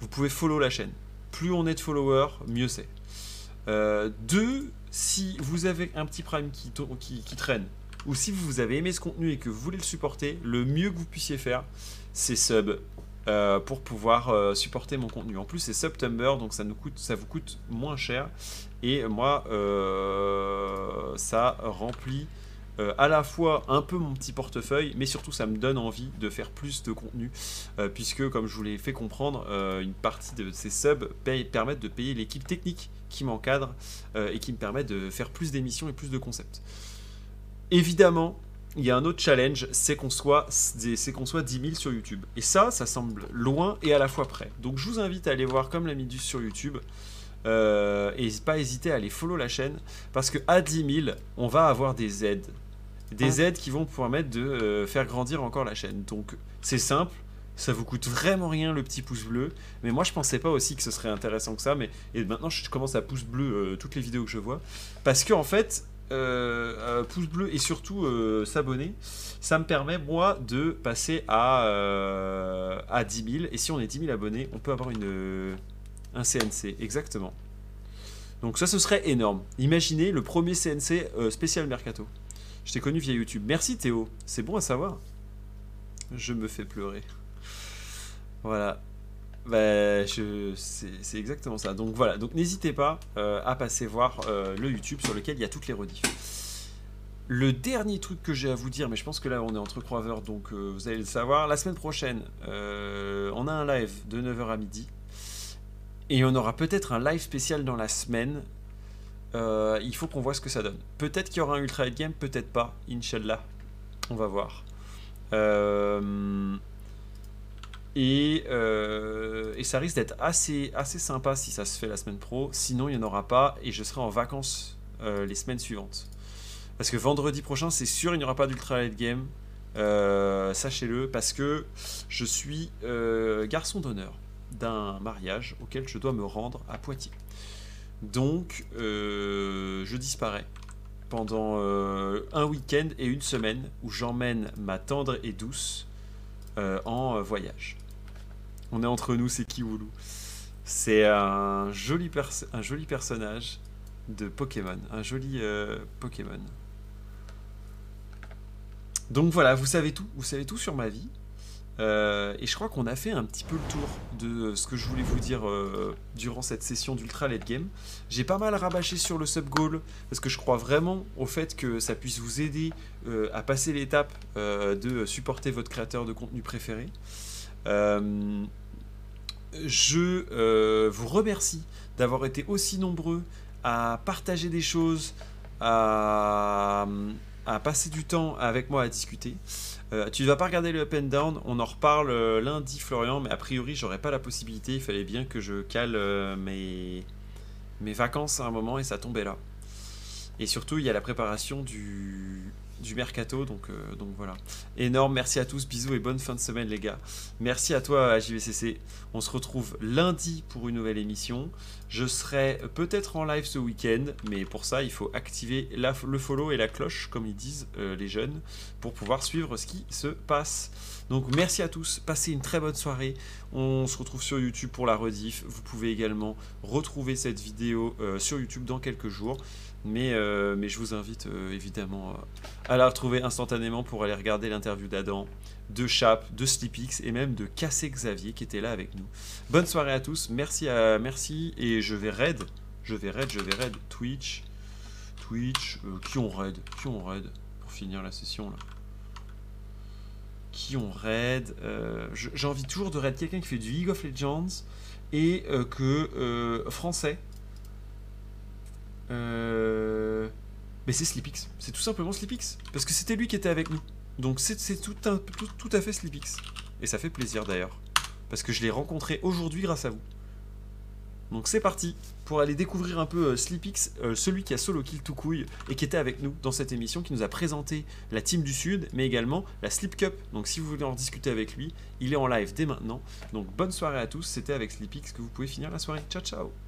vous pouvez follow la chaîne. Plus on est de followers, mieux c'est. Euh, deux, si vous avez un petit prime qui, qui, traîne, ou si vous avez aimé ce contenu et que vous voulez le supporter, le mieux que vous puissiez faire, c'est sub euh, pour pouvoir euh, supporter mon contenu. En plus, c'est September, donc ça, nous coûte, ça vous coûte moins cher. Et moi, euh, ça remplit à la fois un peu mon petit portefeuille, mais surtout ça me donne envie de faire plus de contenu, puisque comme je vous l'ai fait comprendre, une partie de ces subs permettent de payer l'équipe technique qui m'encadre euh, et qui me permet de faire plus d'émissions et plus de concepts. Évidemment, il y a un autre challenge, c'est qu'on soit, qu'on soit 10 000 sur YouTube. Et ça, ça semble loin et à la fois près. Donc je vous invite à aller voir comme la Midus sur YouTube. Euh, et pas hésiter à aller follow la chaîne parce que à 10 000 on va avoir des aides des aides qui vont permettre de euh, faire grandir encore la chaîne donc c'est simple ça vous coûte vraiment rien le petit pouce bleu mais moi je pensais pas aussi que ce serait intéressant que ça mais et maintenant je commence à pouce bleu euh, toutes les vidéos que je vois parce que en fait euh, euh, pouce bleu et surtout s'abonner ça me permet moi de passer à, à 10 000 et si on est 10 000 abonnés on peut avoir une un CNC, exactement. Donc ça, ce serait énorme. Imaginez le premier CNC spécial Mercato. Je t'ai connu via YouTube. Merci Théo, c'est bon à savoir. Je me fais pleurer. Voilà. Bah, c'est exactement ça. Donc voilà, donc n'hésitez pas euh, à passer voir euh, le YouTube sur lequel il y a toutes les rediffs. Le dernier truc que j'ai à vous dire, mais je pense que là on est entre croiveurs, donc euh, vous allez le savoir. La semaine prochaine, on a un live de 9h à midi. Et on aura peut-être un live spécial dans la semaine. Il faut qu'on voit ce que ça donne. Peut-être qu'il y aura un Ultra Head Game, peut-être pas. Inch'Allah. On va voir. Euh, et, euh, et ça risque d'être assez, assez sympa si ça se fait la semaine pro. Sinon, il n'y en aura pas et je serai en vacances euh, les semaines suivantes. Parce que vendredi prochain, c'est sûr, il n'y aura pas d'Ultra Light Game. Euh, Sachez-le, parce que je suis garçon d'honneur d'un mariage auquel je dois me rendre à Poitiers. Donc, je disparais pendant un week-end et une semaine où j'emmène ma tendre et douce en voyage. On est entre nous, c'est Kiwoulou. C'est un joli, un joli personnage de Pokémon. Un joli euh, Pokémon. Donc voilà, vous savez tout. Vous savez tout sur ma vie. Euh, et je crois qu'on a fait un petit peu le tour de ce que je voulais vous dire euh, durant cette session d'Ultra Late Game. J'ai pas mal rabâché sur le sub goal parce que je crois vraiment au fait que ça puisse vous aider euh, à passer l'étape de supporter votre créateur de contenu préféré. Je vous remercie d'avoir été aussi nombreux à partager des choses, à, passer du temps avec moi à discuter. Euh, tu ne vas pas regarder le up and down, on en reparle euh, lundi Florian, mais a priori j'aurais pas la possibilité, il fallait bien que je cale euh, mes, mes vacances à un moment et ça tombait là. Et surtout il y a la préparation du, du mercato, donc, donc voilà. Énorme, merci à tous, bisous et bonne fin de semaine les gars. Merci à toi à JVCC, on se retrouve lundi pour une nouvelle émission. Je serai peut-être en live ce week-end, mais pour ça, il faut activer le follow et la cloche, comme ils disent euh, les jeunes, pour pouvoir suivre ce qui se passe. Donc merci à tous, passez une très bonne soirée. On se retrouve sur YouTube pour la rediff. Vous pouvez également retrouver cette vidéo euh, sur YouTube dans quelques jours. Mais, euh, mais je vous invite évidemment à la retrouver instantanément pour aller regarder l'interview d'Adam de Chap, de Sleepix et même de Cassé Xavier qui était là avec nous. Bonne soirée à tous, merci à merci et je vais raid, je vais raid, je vais raid Twitch, Twitch, euh, qui ont raid, qui ont raid pour finir la session là. Qui ont raid, euh, j'ai envie toujours de raid quelqu'un qui fait du League of Legends et euh, que français. Mais c'est Sleepix, c'est tout simplement Sleepix parce que c'était lui qui était avec nous. Donc c'est tout, tout, à fait Sleepix. Et ça fait plaisir d'ailleurs. Parce que je l'ai rencontré aujourd'hui grâce à vous. Donc c'est parti pour aller découvrir un peu euh, Sleepix, euh, celui qui a solo kill tout couille et qui était avec nous dans cette émission, qui nous a présenté la team du Sud, mais également la Sleep Cup. Donc si vous voulez en discuter avec lui, il est en live dès maintenant. Donc bonne soirée à tous, c'était avec Sleepix que vous pouvez finir la soirée. Ciao ciao